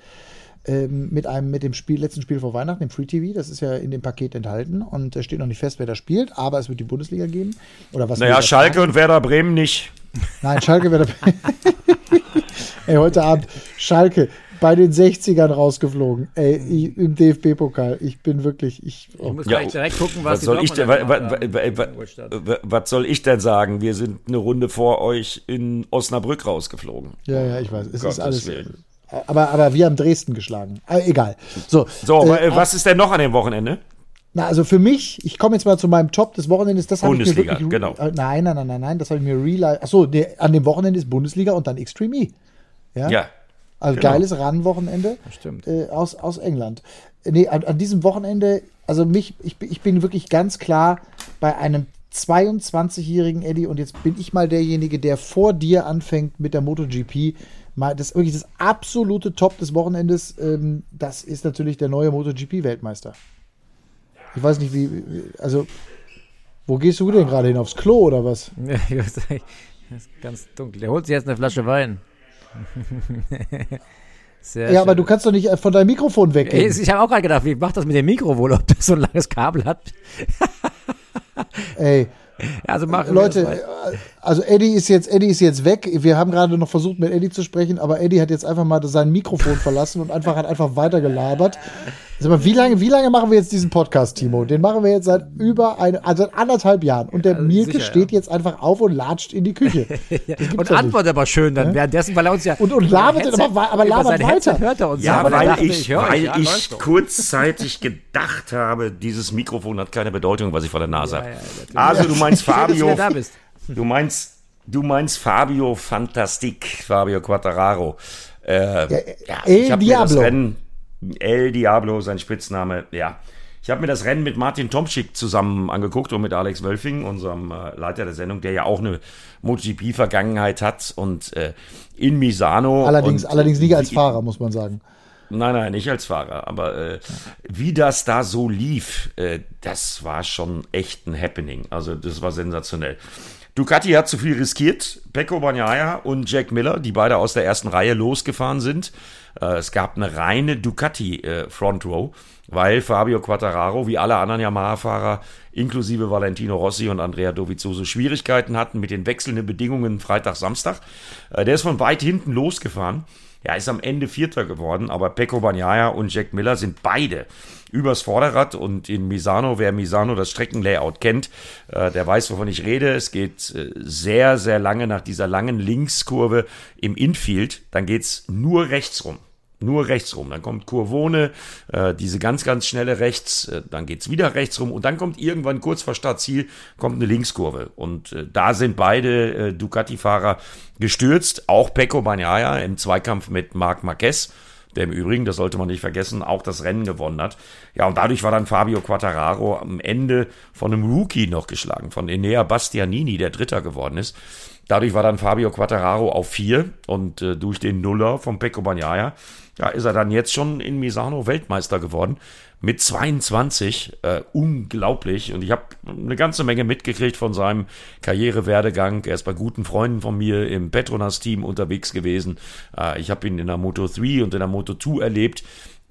ähm, mit einem mit dem Spiel letzten Spiel vor Weihnachten im Free TV. Das ist ja in dem Paket enthalten und es steht noch nicht fest, wer da spielt, aber es wird die Bundesliga geben. Oder was? Naja, Schalke und Werder Bremen nicht. Nein, Schalke Werder. <laughs> Ey, heute Abend Schalke bei den 60ern rausgeflogen. Ey, ich, im DFB-Pokal. Ich bin wirklich. Ich, oh. ich muss ja, direkt gucken, was, was soll ich denn, was, was soll ich denn sagen? Wir sind eine Runde vor euch in Osnabrück rausgeflogen. Ja, ja, ich weiß. Es Gottes ist alles. Aber, aber wir haben Dresden geschlagen. Aber äh, egal. So, so äh, was ist denn noch an dem Wochenende? Na, also für mich, ich komme jetzt mal zu meinem Top des Wochenendes. Das habe ich mir wirklich, genau. Äh, nein, nein, nein, nein, nein, das habe ich mir real. Achso, nee, an dem Wochenende ist Bundesliga und dann Extreme E. Ja. ja. Also genau. geiles Run-Wochenende äh, aus, aus England. Nee, an, an, diesem Wochenende, also mich, ich, ich bin wirklich ganz klar bei einem 22-jährigen Eddie und jetzt bin ich mal derjenige, der vor dir anfängt mit der MotoGP. Mal, das wirklich das absolute Top des Wochenendes. Ähm, das ist natürlich der neue MotoGP-Weltmeister. Ich weiß nicht, wie, also, wo gehst du denn gerade hin? Aufs Klo oder was? <laughs> Ja, das ist ganz dunkel. Der holt sich jetzt eine Flasche Wein. <laughs> Sehr ja, schön. aber du kannst doch nicht äh, von deinem Mikrofon weggehen. Ich habe auch gerade gedacht, wie macht das mit dem Mikro wohl, ob das so ein langes Kabel hat? Ey. Also machen Leute, äh, also Eddie ist jetzt, Eddie ist jetzt weg. Wir haben gerade noch versucht, mit Eddie zu sprechen, aber Eddie hat jetzt einfach mal sein Mikrofon verlassen und einfach hat einfach weitergelabert. Sag mal, wie lange, wie lange machen wir jetzt diesen Podcast, Timo? Den machen wir jetzt seit über eine, also seit anderthalb Jahren. Und der also Mielke sicher, steht ja. jetzt einfach auf und latscht in die Küche. <laughs> und antwortet aber schön dann ja? währenddessen, weil er uns ja. Und, und labert Headset, aber, aber labert weiter. Hört er uns ja, weil, dachte, ich, ich weil ich, ich kurzzeitig gedacht habe, dieses Mikrofon hat keine Bedeutung, was ich vor der Nase habe. also, du meinst <laughs> Fabio. du meinst, du meinst Fabio Fantastik, Fabio Quattararo. Äh, ja, ich habe mir das Rennen El Diablo, sein Spitzname, ja. Ich habe mir das Rennen mit Martin Tomschick zusammen angeguckt und mit Alex Wölfing, unserem äh, Leiter der Sendung, der ja auch eine MotoGP-Vergangenheit hat und äh, in Misano. Allerdings, und, allerdings nicht als Fahrer, muss man sagen. Nein, nein, nicht als Fahrer. Aber äh, wie das da so lief, äh, das war schon echt ein Happening. Also das war sensationell. Ducati hat zu viel riskiert. Pecco Bagnaia und Jack Miller, die beide aus der ersten Reihe losgefahren sind. Äh, es gab eine reine Ducati äh, Front Row, weil Fabio Quattararo, wie alle anderen Yamaha-Fahrer, inklusive Valentino Rossi und Andrea Dovizioso, Schwierigkeiten hatten mit den wechselnden Bedingungen Freitag, Samstag. Äh, der ist von weit hinten losgefahren. Er ist am Ende Vierter geworden, aber Pecco Bagnaia und Jack Miller sind beide übers Vorderrad und in Misano, wer Misano das Streckenlayout kennt, äh, der weiß, wovon ich rede. Es geht äh, sehr, sehr lange nach dieser langen Linkskurve im Infield, dann geht's nur rechts rum. Nur rechts rum. Dann kommt Kurvone, äh, diese ganz, ganz schnelle rechts, äh, dann geht's wieder rechts rum und dann kommt irgendwann kurz vor Startziel kommt eine Linkskurve. Und äh, da sind beide äh, Ducati-Fahrer gestürzt, auch Pecco Bagnaia im Zweikampf mit Marc Marquez der im Übrigen, das sollte man nicht vergessen, auch das Rennen gewonnen hat. Ja, und dadurch war dann Fabio Quattararo am Ende von einem Rookie noch geschlagen, von Enea Bastianini, der Dritter geworden ist. Dadurch war dann Fabio Quattararo auf vier und äh, durch den Nuller von Pecco Bagnaia, ja, ist er dann jetzt schon in Misano Weltmeister geworden mit 22. Äh, unglaublich. Und ich habe eine ganze Menge mitgekriegt von seinem Karrierewerdegang. Er ist bei guten Freunden von mir im Petronas-Team unterwegs gewesen. Äh, ich habe ihn in der Moto 3 und in der Moto 2 erlebt.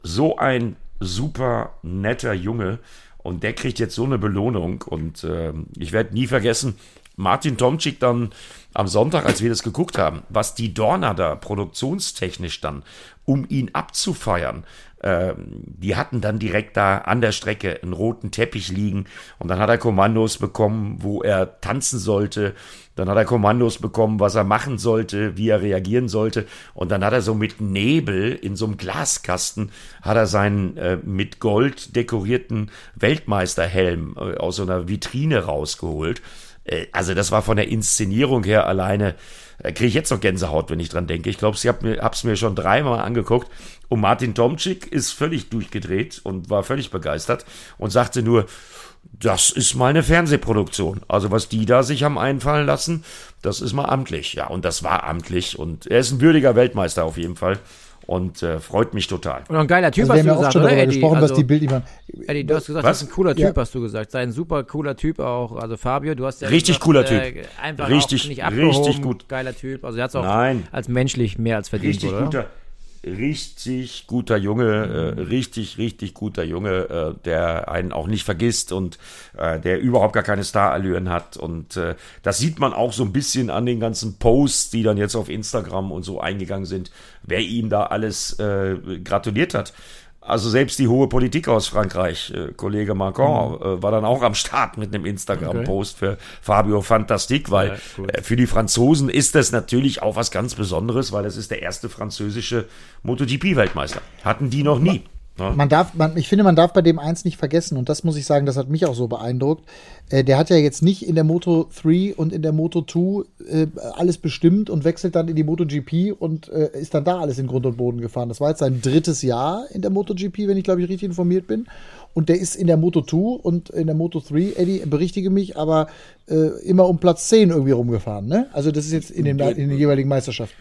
So ein super netter Junge. Und der kriegt jetzt so eine Belohnung. Und äh, ich werde nie vergessen, Martin Tomczyk dann am Sonntag, als wir das geguckt haben, was die Dorner da produktionstechnisch dann, um ihn abzufeiern, äh, die hatten dann direkt da an der Strecke einen roten Teppich liegen und dann hat er Kommandos bekommen, wo er tanzen sollte. Dann hat er Kommandos bekommen, was er machen sollte, wie er reagieren sollte. Und dann hat er so mit Nebel in so einem Glaskasten, hat er seinen äh, mit Gold dekorierten Weltmeisterhelm äh, aus so einer Vitrine rausgeholt. Äh, also das war von der Inszenierung her alleine, äh, kriege ich jetzt noch Gänsehaut, wenn ich dran denke. Ich glaube, ich habe es mir schon dreimal angeguckt. Und Martin Tomczyk ist völlig durchgedreht und war völlig begeistert und sagte nur, das ist mal eine Fernsehproduktion. Also was die da sich haben einfallen lassen, das ist mal amtlich. Ja, und das war amtlich. Und er ist ein würdiger Weltmeister auf jeden Fall und äh, freut mich total. Und ein geiler Typ, also hast du gesagt, schon oder, Eddie? gesprochen, also, was die Bild immer. Eddie, du hast gesagt, was? das ist ein cooler Typ, ja. hast du gesagt. Sei ein super cooler Typ auch. Also Fabio, du hast ja richtig gesagt, cooler Typ. Äh, einfach richtig, nicht richtig gut. Geiler Typ. Also er hat es auch Nein. als menschlich mehr als verdient, richtig oder? Guter, richtig guter Junge, äh, richtig, richtig guter Junge, äh, der einen auch nicht vergisst und äh, der überhaupt gar keine Starallüren hat. Und äh, das sieht man auch so ein bisschen an den ganzen Posts, die dann jetzt auf Instagram und so eingegangen sind, wer ihm da alles äh, gratuliert hat. Also selbst die hohe Politik aus Frankreich, äh, Kollege Macron, mhm. äh, war dann auch am Start mit einem Instagram-Post okay. für Fabio Fantastique, weil ja, äh, für die Franzosen ist das natürlich auch was ganz Besonderes, weil das ist der erste französische MotoGP-Weltmeister. Hatten die noch nie. Ja. Man darf, man, ich finde, man darf bei dem eins nicht vergessen, und das muss ich sagen, das hat mich auch so beeindruckt. Äh, der hat ja jetzt nicht in der Moto 3 und in der Moto 2 äh, alles bestimmt und wechselt dann in die MotoGP und äh, ist dann da alles in Grund und Boden gefahren. Das war jetzt sein drittes Jahr in der MotoGP, wenn ich glaube ich richtig informiert bin. Und der ist in der Moto 2 und in der Moto 3, Eddie, berichtige mich, aber äh, immer um Platz 10 irgendwie rumgefahren. Ne? Also das ist jetzt in den, in den jeweiligen Meisterschaften.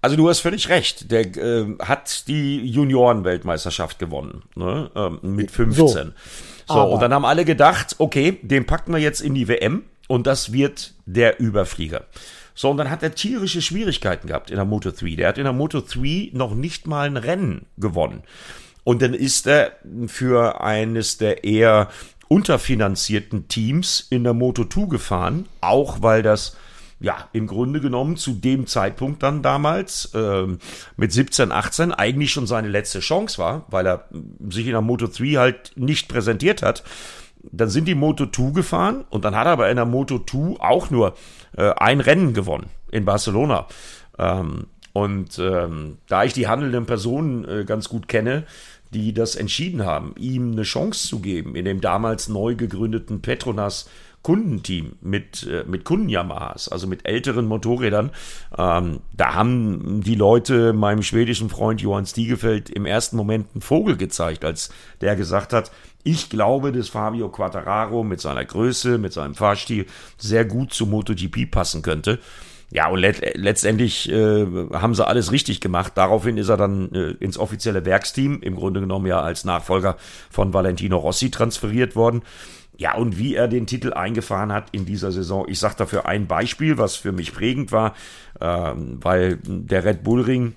Also du hast völlig recht. Der äh, hat die Junioren-Weltmeisterschaft gewonnen ne? ähm, mit 15. So, so und dann haben alle gedacht, okay, den packen wir jetzt in die WM und das wird der Überflieger. So, und dann hat er tierische Schwierigkeiten gehabt in der Moto 3. Der hat in der Moto 3 noch nicht mal ein Rennen gewonnen. Und dann ist er für eines der eher unterfinanzierten Teams in der Moto 2 gefahren, auch weil das ja, im Grunde genommen zu dem Zeitpunkt dann damals ähm, mit 17, 18 eigentlich schon seine letzte Chance war, weil er sich in der Moto 3 halt nicht präsentiert hat. Dann sind die Moto 2 gefahren und dann hat er aber in der Moto 2 auch nur äh, ein Rennen gewonnen in Barcelona. Ähm, und ähm, da ich die handelnden Personen äh, ganz gut kenne, die das entschieden haben, ihm eine Chance zu geben in dem damals neu gegründeten Petronas Kundenteam mit, äh, mit Kunden-Yamahas, also mit älteren Motorrädern. Ähm, da haben die Leute meinem schwedischen Freund Johann Stiegefeld im ersten Moment einen Vogel gezeigt, als der gesagt hat, ich glaube, dass Fabio Quattararo mit seiner Größe, mit seinem Fahrstil sehr gut zu MotoGP passen könnte. Ja, und let letztendlich äh, haben sie alles richtig gemacht. Daraufhin ist er dann äh, ins offizielle Werksteam, im Grunde genommen ja als Nachfolger von Valentino Rossi transferiert worden. Ja, und wie er den Titel eingefahren hat in dieser Saison. Ich sage dafür ein Beispiel, was für mich prägend war, äh, weil der Red Bull Ring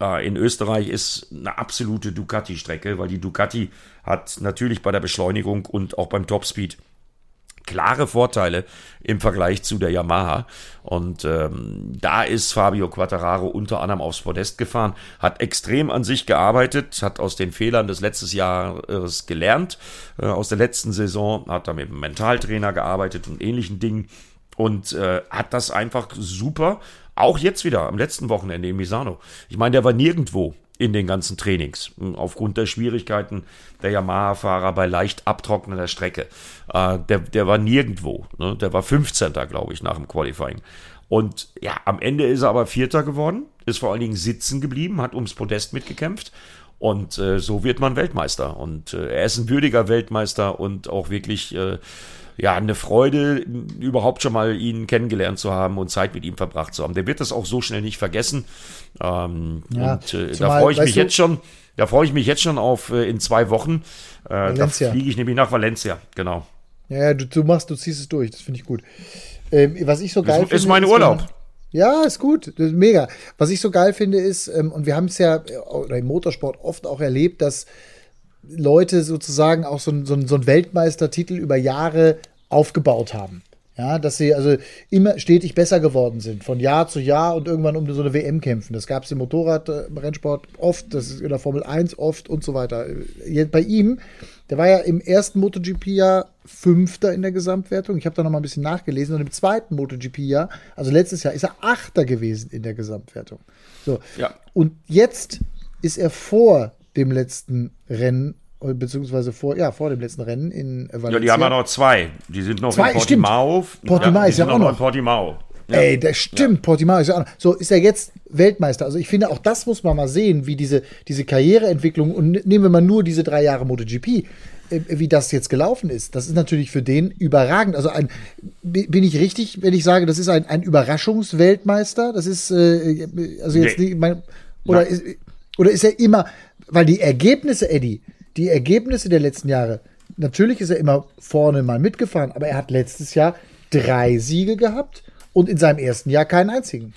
äh, in Österreich ist eine absolute Ducati-Strecke, weil die Ducati hat natürlich bei der Beschleunigung und auch beim Topspeed klare Vorteile im Vergleich zu der Yamaha. Und ähm, da ist Fabio Quattararo unter anderem aufs Podest gefahren, hat extrem an sich gearbeitet, hat aus den Fehlern des letzten Jahres gelernt, äh, aus der letzten Saison, hat da mit einem Mentaltrainer gearbeitet und ähnlichen Dingen und äh, hat das einfach super, auch jetzt wieder am letzten Wochenende in Misano. Ich meine, der war nirgendwo in den ganzen Trainings. Aufgrund der Schwierigkeiten der Yamaha-Fahrer bei leicht abtrocknender Strecke. Äh, der, der war nirgendwo. Ne? Der war 15. glaube ich, nach dem Qualifying. Und ja, am Ende ist er aber Vierter geworden, ist vor allen Dingen sitzen geblieben, hat ums Podest mitgekämpft. Und äh, so wird man Weltmeister. Und äh, er ist ein würdiger Weltmeister und auch wirklich äh, ja, eine Freude, überhaupt schon mal ihn kennengelernt zu haben und Zeit mit ihm verbracht zu haben. Der wird das auch so schnell nicht vergessen. Ähm, ja, und äh, da freue ich mich jetzt schon. Da freue ich mich jetzt schon auf äh, in zwei Wochen. Äh, da fliege ich nämlich nach Valencia, genau. Ja, ja du, du, machst, du ziehst es durch, das finde ich gut. Ähm, was ich so geil finde. Ist mein Urlaub. Ist, ja, ist gut, ist mega. Was ich so geil finde, ist, ähm, und wir haben es ja oder im Motorsport oft auch erlebt, dass Leute sozusagen auch so, so, so einen Weltmeistertitel über Jahre aufgebaut haben. Ja, dass sie also immer stetig besser geworden sind, von Jahr zu Jahr und irgendwann um so eine WM kämpfen. Das gab es im Motorradrennsport oft, das ist in der Formel 1 oft und so weiter. Bei ihm, der war ja im ersten MotoGP-Jahr Fünfter in der Gesamtwertung. Ich habe da noch mal ein bisschen nachgelesen. Und im zweiten MotoGP-Jahr, also letztes Jahr, ist er Achter gewesen in der Gesamtwertung. So. Ja. Und jetzt ist er vor dem letzten Rennen beziehungsweise vor, ja, vor dem letzten Rennen in Valencia. Ja, die haben ja noch zwei. Die sind noch zwei, in Portimao. Stimmt. Portimao ja, ist ja auch noch. In Portimao. Ja. Ey, das stimmt, ja. Portimao ist ja auch noch. So, ist er jetzt Weltmeister. Also ich finde, auch das muss man mal sehen, wie diese, diese Karriereentwicklung, und nehmen wir mal nur diese drei Jahre MotoGP, äh, wie das jetzt gelaufen ist. Das ist natürlich für den überragend. Also ein, bin ich richtig, wenn ich sage, das ist ein, ein Überraschungsweltmeister? Das ist, äh, also jetzt nee. nicht, mein, oder, ist, oder ist er immer, weil die Ergebnisse, Eddie, die Ergebnisse der letzten Jahre, natürlich ist er immer vorne mal mitgefahren, aber er hat letztes Jahr drei Siege gehabt und in seinem ersten Jahr keinen einzigen.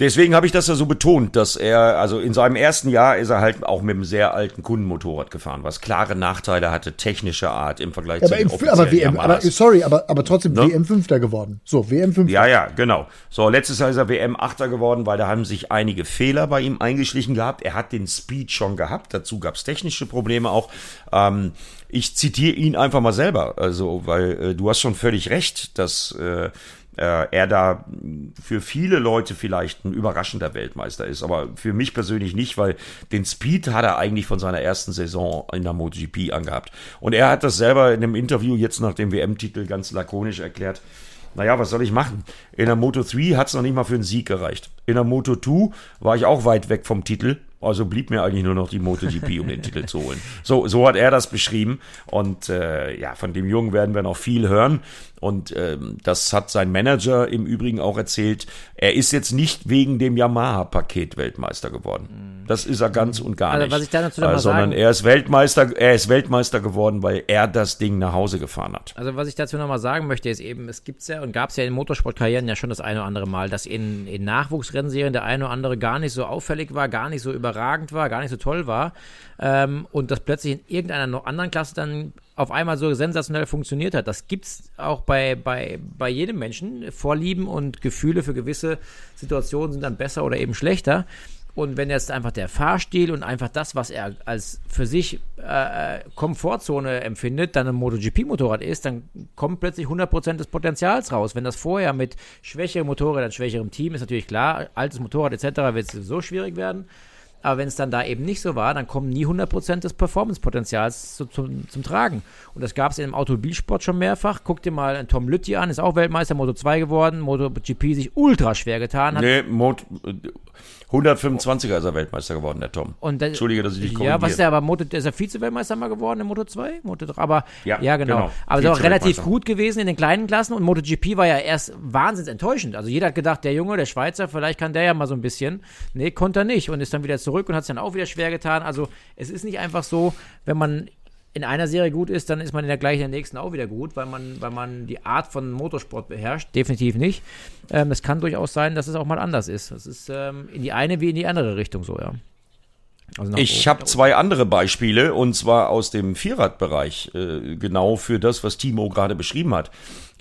Deswegen habe ich das ja so betont, dass er, also in seinem ersten Jahr ist er halt auch mit einem sehr alten Kundenmotorrad gefahren, was klare Nachteile hatte, technischer Art im Vergleich ja, zu den aber WM, aber sorry, aber, aber trotzdem ne? WM Fünfter geworden. So, WM Fünfter. Ja, ja, genau. So, letztes Jahr ist er WM Achter geworden, weil da haben sich einige Fehler bei ihm eingeschlichen gehabt. Er hat den Speed schon gehabt, dazu gab es technische Probleme auch. Ähm, ich zitiere ihn einfach mal selber, also, weil äh, du hast schon völlig recht, dass äh, er da für viele Leute vielleicht ein überraschender Weltmeister ist, aber für mich persönlich nicht, weil den Speed hat er eigentlich von seiner ersten Saison in der MotoGP angehabt. Und er hat das selber in einem Interview jetzt nach dem WM-Titel ganz lakonisch erklärt. Naja, was soll ich machen? In der Moto 3 hat es noch nicht mal für einen Sieg gereicht. In der Moto 2 war ich auch weit weg vom Titel also blieb mir eigentlich nur noch die MotoGP, um den Titel zu holen. So, so hat er das beschrieben. Und äh, ja, von dem Jungen werden wir noch viel hören. Und ähm, das hat sein Manager im Übrigen auch erzählt. Er ist jetzt nicht wegen dem Yamaha-Paket Weltmeister geworden. Das ist er ganz und gar also, nicht. Was ich dazu äh, sondern er ist Weltmeister, er ist Weltmeister geworden, weil er das Ding nach Hause gefahren hat. Also was ich dazu nochmal sagen möchte, ist eben, es gibt's ja und gab es ja in Motorsportkarrieren ja schon das eine oder andere Mal, dass in, in Nachwuchsrennserien der eine oder andere gar nicht so auffällig war, gar nicht so überragend war, gar nicht so toll war. Ähm, und das plötzlich in irgendeiner noch anderen Klasse dann auf einmal so sensationell funktioniert hat. Das gibt es auch bei, bei, bei jedem Menschen. Vorlieben und Gefühle für gewisse Situationen sind dann besser oder eben schlechter. Und wenn jetzt einfach der Fahrstil und einfach das, was er als für sich äh, Komfortzone empfindet, dann ein MotoGP-Motorrad ist, dann kommt plötzlich 100% des Potenzials raus. Wenn das vorher mit schwächerem Motorrad, schwächerem Team ist natürlich klar, altes Motorrad etc. wird es so schwierig werden. Aber wenn es dann da eben nicht so war, dann kommen nie 100% des Performance-Potenzials zu, zum, zum Tragen. Und das gab es im Automobilsport schon mehrfach. Guck dir mal Tom Lütti an, ist auch Weltmeister, Moto 2 geworden, MotoGP sich ultra schwer getan hat. Nee, Mot 125er ist er Weltmeister geworden, der Tom. Und das, Entschuldige, dass ich dich korrigiere. Ja, was ist der aber Moto, ist er Vize-Weltmeister mal geworden in Moto 2? Moto 3, aber ja, ja genau. genau. Aber ist auch relativ gut gewesen in den kleinen Klassen und MotoGP war ja erst wahnsinnig enttäuschend. Also jeder hat gedacht, der Junge, der Schweizer, vielleicht kann der ja mal so ein bisschen. Nee, konnte er nicht und ist dann wieder zurück und hat es dann auch wieder schwer getan. Also es ist nicht einfach so, wenn man in einer Serie gut ist, dann ist man in der gleichen in der nächsten auch wieder gut, weil man, weil man die Art von Motorsport beherrscht. Definitiv nicht. Ähm, es kann durchaus sein, dass es auch mal anders ist. Das ist ähm, in die eine wie in die andere Richtung so, ja. Also ich habe zwei andere Beispiele und zwar aus dem Vierradbereich, äh, genau für das, was Timo gerade beschrieben hat.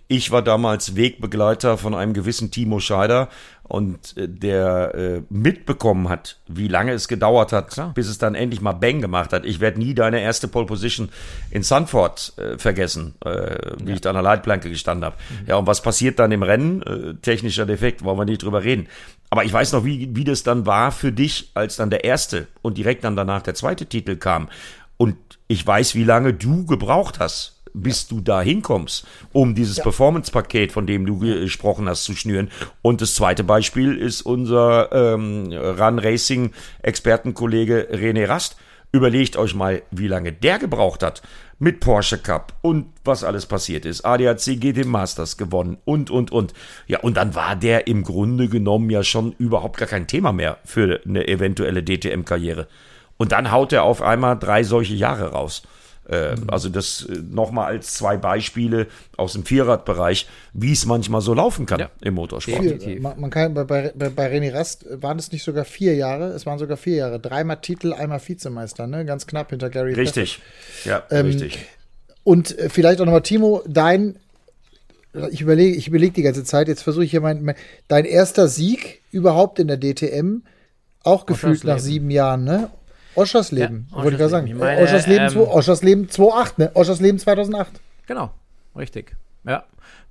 Ich war damals Wegbegleiter von einem gewissen Timo Scheider und äh, der äh, mitbekommen hat, wie lange es gedauert hat, Klar. bis es dann endlich mal Bang gemacht hat. Ich werde nie deine erste Pole Position in Sanford äh, vergessen, äh, wie ja. ich da an der Leitplanke gestanden habe. Mhm. Ja, und was passiert dann im Rennen? Äh, technischer Defekt, wollen wir nicht drüber reden. Aber ich weiß noch, wie, wie das dann war für dich, als dann der erste und direkt dann danach der zweite Titel kam. Und ich weiß, wie lange du gebraucht hast, bis du da hinkommst, um dieses ja. Performance-Paket, von dem du gesprochen hast, zu schnüren. Und das zweite Beispiel ist unser ähm, Run-Racing-Expertenkollege René Rast. Überlegt euch mal, wie lange der gebraucht hat mit Porsche Cup und was alles passiert ist. ADAC GT Masters gewonnen und, und, und. Ja, und dann war der im Grunde genommen ja schon überhaupt gar kein Thema mehr für eine eventuelle DTM-Karriere. Und dann haut er auf einmal drei solche Jahre raus. Äh, also das äh, nochmal als zwei Beispiele aus dem Vierradbereich, wie es manchmal so laufen kann ja. im Motorsport. Man, man, kann bei, bei, bei René Rast waren es nicht sogar vier Jahre, es waren sogar vier Jahre. Dreimal Titel, einmal Vizemeister, ne? Ganz knapp hinter Gary. Richtig, ja, ähm, richtig. Und äh, vielleicht auch nochmal, Timo, dein ich überlege, ich überlege die ganze Zeit, jetzt versuche ich hier mein, mein, dein erster Sieg überhaupt in der DTM, auch gefühlt nach sieben Jahren, ne? Oschersleben, ja, wollte ich gerade sagen. Meine, Oschersleben, ähm, 2, Oschersleben 2.8, ne? Oschersleben 2008. Genau, richtig. Ja.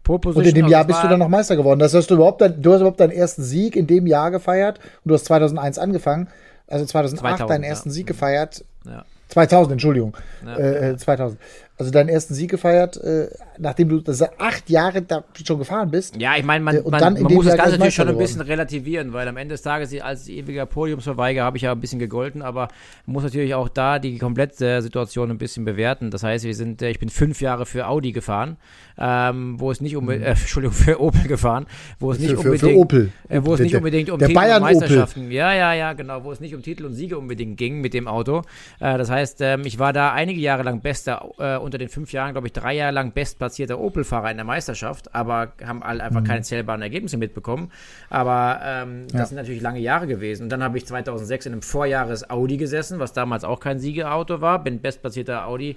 Und in dem Jahr bist du dann noch Meister geworden. Das heißt, du, überhaupt, du hast überhaupt deinen ersten Sieg in dem Jahr gefeiert und du hast 2001 angefangen, also 2008 2000, deinen ersten ja. Sieg gefeiert. Ja. 2000, Entschuldigung. Ja. Äh, 2000. Also deinen ersten Sieg gefeiert, äh, nachdem du acht Jahre da schon gefahren bist. Ja, ich meine, man, äh, man, man muss das Ganze natürlich schon ein bisschen relativieren, weil am Ende des Tages als ewiger Podiumsverweiger habe ich ja ein bisschen gegolten, aber man muss natürlich auch da die komplette Situation ein bisschen bewerten. Das heißt, wir sind, äh, ich bin fünf Jahre für Audi gefahren, ähm, wo es nicht unbedingt, mhm. äh, Entschuldigung, <laughs> für Opel gefahren, wo es nicht für, unbedingt, für, für Opel. Äh, wo es nicht unbedingt um der Titel Bayern und Meisterschaften, Opel. ja, ja, ja, genau, wo es nicht um Titel und Siege unbedingt ging mit dem Auto. Äh, das heißt, ähm, ich war da einige Jahre lang bester äh, unter den fünf Jahren, glaube ich, drei Jahre lang bestplatzierter Opel-Fahrer in der Meisterschaft, aber haben alle einfach mhm. keine zählbaren Ergebnisse mitbekommen. Aber ähm, ja. das sind natürlich lange Jahre gewesen. Und dann habe ich 2006 in einem Vorjahres Audi gesessen, was damals auch kein Siegerauto war, bin bestplatzierter Audi.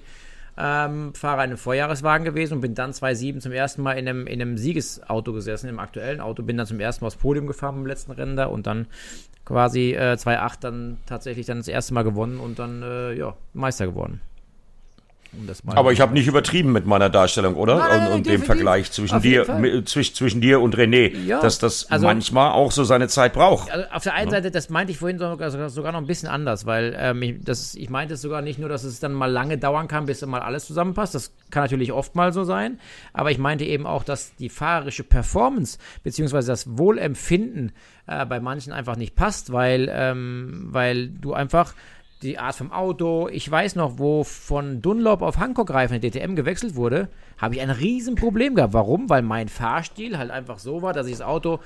Ähm, Fahrer in einem Vorjahreswagen gewesen und bin dann 2007 zum ersten Mal in einem, in einem Siegesauto gesessen, im aktuellen Auto, bin dann zum ersten Mal aufs Podium gefahren im letzten Rennen da und dann quasi äh, 2008 dann tatsächlich dann das erste Mal gewonnen und dann äh, ja, Meister geworden. Um Aber ich habe nicht übertrieben mit meiner Darstellung, oder? Nein, nein, und, und dem Vergleich zwischen dir, mit, zwischen, zwischen dir und René, ja, dass das also, manchmal auch so seine Zeit braucht. Also auf der einen ja. Seite, das meinte ich vorhin sogar, sogar noch ein bisschen anders, weil ähm, ich, das, ich meinte es sogar nicht nur, dass es dann mal lange dauern kann, bis dann mal alles zusammenpasst. Das kann natürlich oft mal so sein. Aber ich meinte eben auch, dass die fahrerische Performance beziehungsweise das Wohlempfinden äh, bei manchen einfach nicht passt, weil, ähm, weil du einfach die Art vom Auto. Ich weiß noch, wo von Dunlop auf Hankook-Reifen in DTM gewechselt wurde, habe ich ein Riesenproblem gehabt. Warum? Weil mein Fahrstil halt einfach so war, dass ich das Auto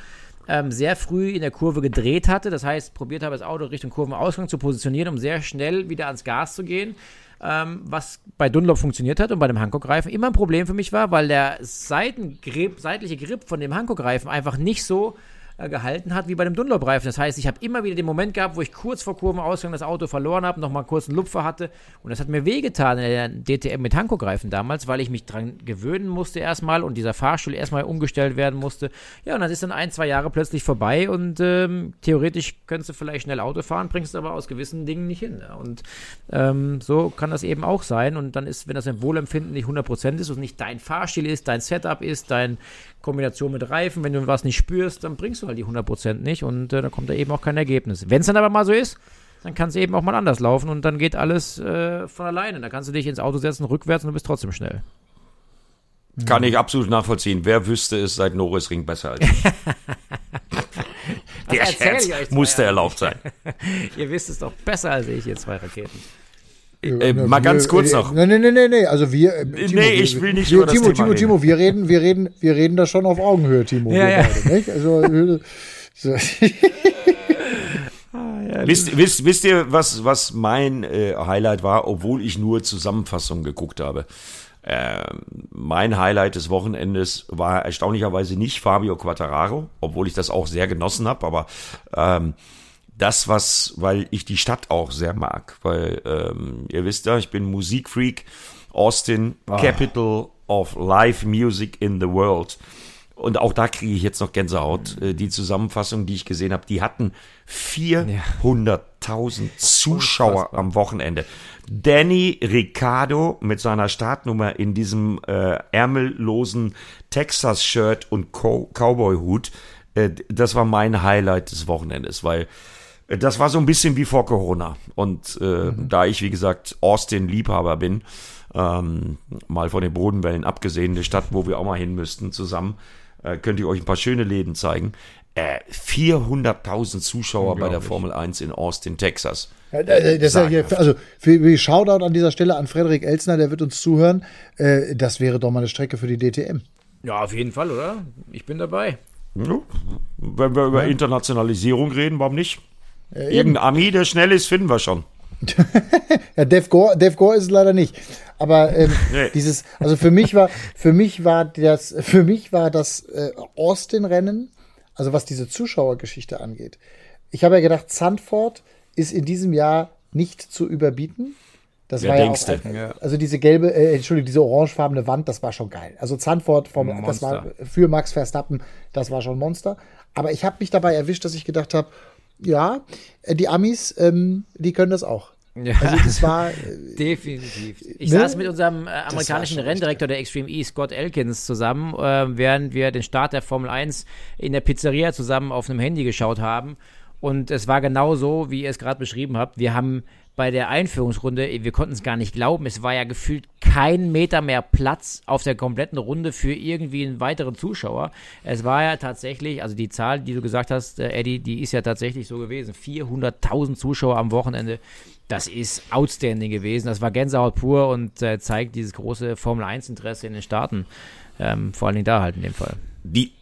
ähm, sehr früh in der Kurve gedreht hatte. Das heißt, probiert habe, das Auto Richtung Kurvenausgang zu positionieren, um sehr schnell wieder ans Gas zu gehen. Ähm, was bei Dunlop funktioniert hat und bei dem Hankook-Reifen immer ein Problem für mich war, weil der Seitengrip, seitliche Grip von dem Hankook-Reifen einfach nicht so äh, gehalten hat wie bei dem Dunlop-Reifen. Das heißt, ich habe immer wieder den Moment gehabt, wo ich kurz vor Kurvenausgang das Auto verloren habe, nochmal einen Lupfer hatte. Und das hat mir wehgetan in der DTM mit Hankook-Reifen damals, weil ich mich dran gewöhnen musste erstmal und dieser Fahrstuhl erstmal umgestellt werden musste. Ja, und dann ist dann ein, zwei Jahre plötzlich vorbei und ähm, theoretisch könntest du vielleicht schnell Auto fahren, bringst es aber aus gewissen Dingen nicht hin. Und ähm, so kann das eben auch sein. Und dann ist, wenn das ein Wohlempfinden nicht 100% ist und nicht dein Fahrstil ist, dein Setup ist, dein Kombination mit Reifen, wenn du was nicht spürst, dann bringst du halt die 100% nicht und äh, dann kommt da eben auch kein Ergebnis. Wenn es dann aber mal so ist, dann kann es eben auch mal anders laufen und dann geht alles äh, von alleine. Da kannst du dich ins Auto setzen, rückwärts und du bist trotzdem schnell. Kann ich absolut nachvollziehen. Wer wüsste es seit Norris Ring besser als ich? <laughs> Der Scherz musste erlaubt sein. <laughs> Ihr wisst es doch besser als ich, ihr zwei Raketen. Äh, mal ganz kurz noch. Nee, nee, nee, nee, also wir. Äh, Timo, nee, ich will nicht wir, über Timo, das Timo, Thema Timo, wir reden, wir reden, wir reden da schon auf Augenhöhe, Timo. Ja, ja. Beide, nicht? Also, <laughs> äh, so. ah, ja, wisst, wisst, wisst ihr, was, was mein äh, Highlight war, obwohl ich nur Zusammenfassungen geguckt habe? Äh, mein Highlight des Wochenendes war erstaunlicherweise nicht Fabio Quattararo, obwohl ich das auch sehr genossen habe, aber ähm, das, was, weil ich die Stadt auch sehr mag, weil ähm, ihr wisst ja, ich bin Musikfreak, Austin, oh. Capital of Live Music in the World. und auch da kriege ich jetzt noch Gänsehaut, äh, die Zusammenfassung, die ich gesehen habe, die hatten 400.000 Zuschauer Unfassbar. am Wochenende. Danny Ricciardo mit seiner Startnummer in diesem äh, ärmellosen Texas-Shirt und Co Cowboy-Hut, äh, das war mein Highlight des Wochenendes, weil das war so ein bisschen wie vor Corona. Und äh, mhm. da ich, wie gesagt, Austin-Liebhaber bin, ähm, mal von den Bodenwellen abgesehen, eine Stadt, wo wir auch mal hin müssten zusammen, äh, könnt ihr euch ein paar schöne Läden zeigen. Äh, 400.000 Zuschauer bei der Formel 1 in Austin, Texas. Ja, äh, das ja hier, also für, für Shoutout an dieser Stelle an Frederik Elsner, der wird uns zuhören. Äh, das wäre doch mal eine Strecke für die DTM. Ja, auf jeden Fall, oder? Ich bin dabei. Ja, wenn wir über Internationalisierung reden, warum nicht? Äh, Irgendein Ami, der schnell ist, finden wir schon. <laughs> ja, Dave Gore, Dave Gore ist es leider nicht. Aber ähm, <laughs> nee. dieses, also für mich war, für mich war das, für mich war das äh, Austin-Rennen, also was diese Zuschauergeschichte angeht. Ich habe ja gedacht, Zandvoort ist in diesem Jahr nicht zu überbieten. Das Wer war ja auch, ein, also diese gelbe, äh, Entschuldigung, diese orangefarbene Wand, das war schon geil. Also Zandvoort vom, das war für Max Verstappen, das war schon Monster. Aber ich habe mich dabei erwischt, dass ich gedacht habe, ja, äh, die Amis, ähm, die können das auch. Ja, also das war <laughs> äh, definitiv. Ich ne? saß mit unserem äh, amerikanischen Renndirektor der Extreme E, Scott Elkins, zusammen, äh, während wir den Start der Formel 1 in der Pizzeria zusammen auf einem Handy geschaut haben. Und es war genau so, wie ihr es gerade beschrieben habt. Wir haben bei der Einführungsrunde, wir konnten es gar nicht glauben, es war ja gefühlt kein Meter mehr Platz auf der kompletten Runde für irgendwie einen weiteren Zuschauer. Es war ja tatsächlich, also die Zahl, die du gesagt hast, äh, Eddie, die ist ja tatsächlich so gewesen. 400.000 Zuschauer am Wochenende. Das ist outstanding gewesen. Das war Gänsehaut pur und äh, zeigt dieses große Formel-1-Interesse in den Staaten. Ähm, vor allen Dingen da halt in dem Fall. Die,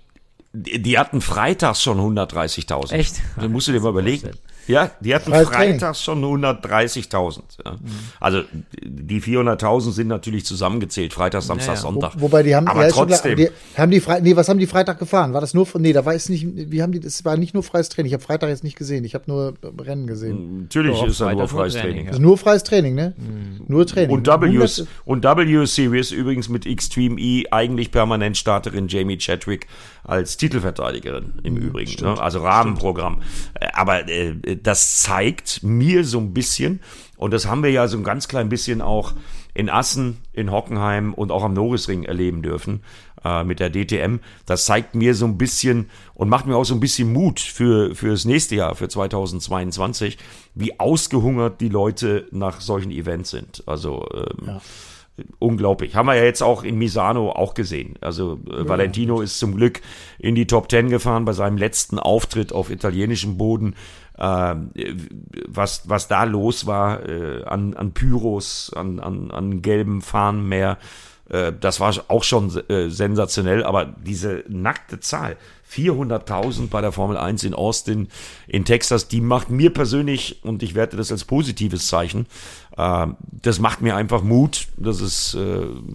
die hatten freitags schon 130.000. Echt? Das musst du dir mal überlegen. Ja, die hatten Freies freitags schon 130.000. Ja. Mhm. Also die 400.000 sind natürlich zusammengezählt, Freitag, Samstag, naja. Sonntag. Wo, wobei die haben, aber trotzdem. Die, haben die Fre nee, was haben die Freitag gefahren? War das nur nee, da war es nicht, wie haben die, das war nicht nur freies Training. Ich habe Freitag jetzt nicht gesehen, ich habe nur Rennen gesehen. Natürlich ist da nur freies Training. Training. Ja. Ist nur freies Training, ne? Mhm. Nur Training. Und W, und W Series übrigens mit Extreme E eigentlich permanent Starterin Jamie Chadwick als Titelverteidigerin im mhm, Übrigen. Ne? Also Rahmenprogramm. Stimmt. Äh, aber äh, das zeigt mir so ein bisschen, und das haben wir ja so ein ganz klein bisschen auch in Assen, in Hockenheim und auch am Norrisring erleben dürfen äh, mit der DTM. Das zeigt mir so ein bisschen und macht mir auch so ein bisschen Mut für, für das nächste Jahr, für 2022, wie ausgehungert die Leute nach solchen Events sind. Also ähm, ja unglaublich. Haben wir ja jetzt auch in Misano auch gesehen. Also äh, ja, Valentino ist zum Glück in die Top Ten gefahren bei seinem letzten Auftritt auf italienischem Boden. Äh, was, was da los war äh, an, an Pyros, an, an, an gelbem Fahnenmeer, äh, das war auch schon äh, sensationell, aber diese nackte Zahl, 400.000 bei der Formel 1 in Austin, in Texas, die macht mir persönlich, und ich werte das als positives Zeichen, äh, das macht mir einfach Mut, dass es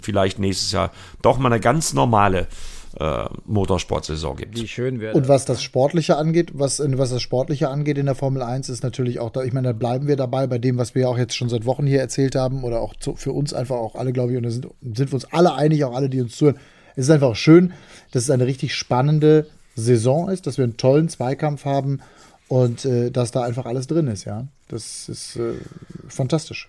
vielleicht nächstes Jahr doch mal eine ganz normale äh, Motorsportsaison gibt. Wie schön wäre Und was das Sportliche angeht, was, was das Sportliche angeht in der Formel 1, ist natürlich auch da, ich meine, da bleiben wir dabei bei dem, was wir ja auch jetzt schon seit Wochen hier erzählt haben oder auch zu, für uns einfach auch alle, glaube ich, und da sind, sind wir uns alle einig, auch alle, die uns zuhören. Es ist einfach schön, dass es eine richtig spannende Saison ist, dass wir einen tollen Zweikampf haben und äh, dass da einfach alles drin ist, ja. Das ist äh, fantastisch.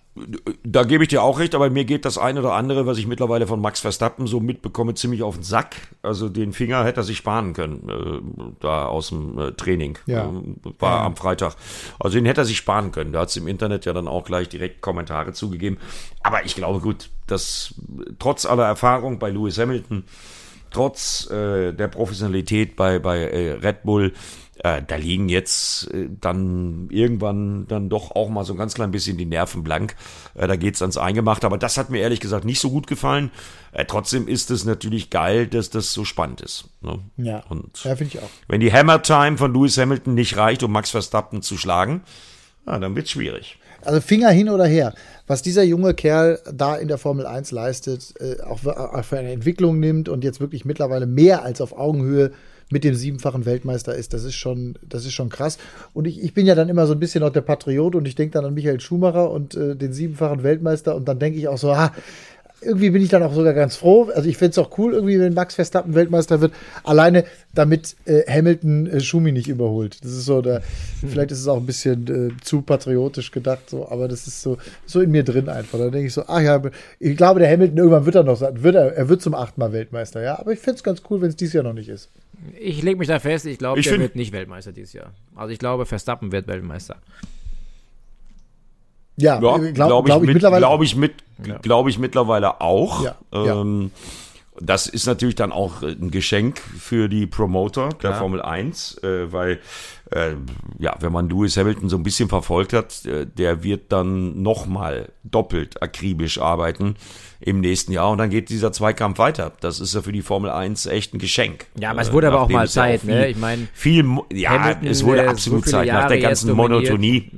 Da gebe ich dir auch recht, aber mir geht das eine oder andere, was ich mittlerweile von Max Verstappen so mitbekomme, ziemlich auf den Sack. Also den Finger hätte er sich sparen können, äh, da aus dem äh, Training. Ja. Ähm, war ja. am Freitag. Also den hätte er sich sparen können. Da hat es im Internet ja dann auch gleich direkt Kommentare zugegeben. Aber ich glaube, gut, dass trotz aller Erfahrung bei Lewis Hamilton, trotz äh, der Professionalität bei, bei äh, Red Bull, äh, da liegen jetzt äh, dann irgendwann dann doch auch mal so ein ganz klein bisschen die Nerven blank. Äh, da geht's ans Eingemachte. Aber das hat mir ehrlich gesagt nicht so gut gefallen. Äh, trotzdem ist es natürlich geil, dass das so spannend ist. Ne? Ja, Und ja finde ich auch. Wenn die Hammer Time von Lewis Hamilton nicht reicht, um Max Verstappen zu schlagen, ja, dann wird's schwierig. Also Finger hin oder her. Was dieser junge Kerl da in der Formel 1 leistet, äh, auch für eine Entwicklung nimmt und jetzt wirklich mittlerweile mehr als auf Augenhöhe mit dem siebenfachen Weltmeister ist. Das ist schon, das ist schon krass. Und ich, ich bin ja dann immer so ein bisschen auch der Patriot und ich denke dann an Michael Schumacher und äh, den siebenfachen Weltmeister und dann denke ich auch so, ah, irgendwie bin ich dann auch sogar ganz froh. Also ich finde es auch cool, irgendwie, wenn Max Verstappen Weltmeister wird. Alleine damit äh, Hamilton äh, Schumi nicht überholt. Das ist so, da, vielleicht ist es auch ein bisschen äh, zu patriotisch gedacht, so, aber das ist so, so in mir drin einfach. Da denke ich so, ach ja, ich glaube, der Hamilton irgendwann wird er noch sein, wird er, er wird zum achtmal Weltmeister, ja. Aber ich finde es ganz cool, wenn es dieses Jahr noch nicht ist. Ich lege mich da fest, ich glaube, der wird nicht Weltmeister dieses Jahr. Also ich glaube, Verstappen wird Weltmeister. Ja, ja glaube glaub ich, glaub ich, mittlerweile. Glaube ich, mit, ja. glaub ich mittlerweile auch. Ja, ähm, das ist natürlich dann auch ein Geschenk für die Promoter der Formel 1, äh, weil äh, ja, wenn man Lewis Hamilton so ein bisschen verfolgt hat, äh, der wird dann nochmal doppelt akribisch arbeiten im nächsten Jahr und dann geht dieser Zweikampf weiter. Das ist ja für die Formel 1 echt ein Geschenk. Ja, aber es wurde aber auch mal Zeit, auch ne? viel, ne? Ich meine, viel, ja, Hamilton, es wurde absolut so Zeit Jahre nach der ganzen Monotonie.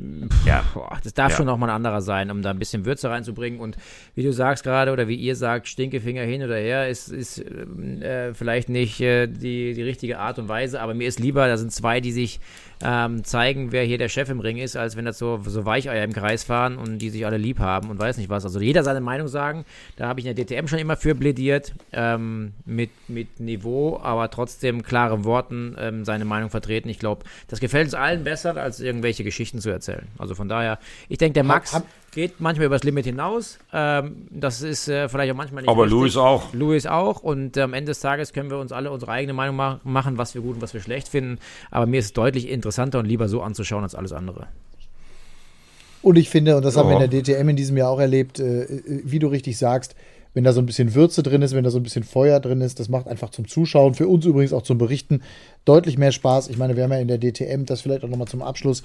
Ja. Boah, das darf ja. schon nochmal ein anderer sein, um da ein bisschen Würze reinzubringen und wie du sagst gerade oder wie ihr sagt, Stinkefinger hin oder her, ist, ist äh, vielleicht nicht äh, die, die richtige Art und Weise, aber mir ist lieber, da sind zwei, die sich ähm, zeigen, wer hier der Chef im Ring ist, als wenn das so, so Weicheier im Kreis fahren und die sich alle lieb haben und weiß nicht was. Also jeder seine Meinung sagen. Da habe ich in der DTM schon immer für plädiert, ähm, mit, mit Niveau, aber trotzdem klaren Worten ähm, seine Meinung vertreten. Ich glaube, das gefällt uns allen besser, als irgendwelche Geschichten zu erzählen. Also von daher, ich denke, der Max. Hab, hab geht manchmal übers Limit hinaus. Ähm, das ist äh, vielleicht auch manchmal nicht. Aber richtig. Louis auch. Louis auch. Und äh, am Ende des Tages können wir uns alle unsere eigene Meinung ma machen, was wir gut und was wir schlecht finden. Aber mir ist es deutlich interessanter und lieber so anzuschauen als alles andere. Und ich finde, und das haben wir in der DTM in diesem Jahr auch erlebt, äh, äh, wie du richtig sagst, wenn da so ein bisschen Würze drin ist, wenn da so ein bisschen Feuer drin ist, das macht einfach zum Zuschauen, für uns übrigens auch zum Berichten deutlich mehr Spaß. Ich meine, wir haben ja in der DTM, das vielleicht auch nochmal zum Abschluss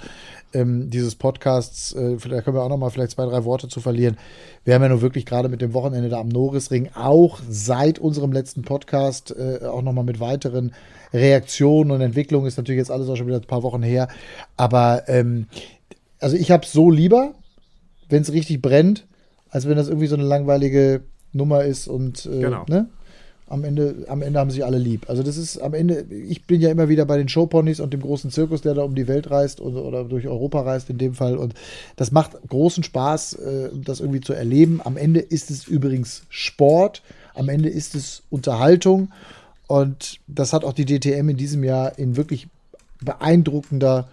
ähm, dieses Podcasts, äh, da können wir auch nochmal vielleicht zwei, drei Worte zu verlieren. Wir haben ja nur wirklich gerade mit dem Wochenende da am Norrisring auch seit unserem letzten Podcast äh, auch nochmal mit weiteren Reaktionen und Entwicklungen, ist natürlich jetzt alles auch schon wieder ein paar Wochen her, aber ähm, also ich habe es so lieber, wenn es richtig brennt, als wenn das irgendwie so eine langweilige Nummer ist und äh, genau. ne? am Ende, am Ende haben sie alle lieb. Also das ist am Ende, ich bin ja immer wieder bei den Showponys und dem großen Zirkus, der da um die Welt reist oder, oder durch Europa reist in dem Fall. Und das macht großen Spaß, äh, das irgendwie zu erleben. Am Ende ist es übrigens Sport, am Ende ist es Unterhaltung. Und das hat auch die DTM in diesem Jahr in wirklich beeindruckender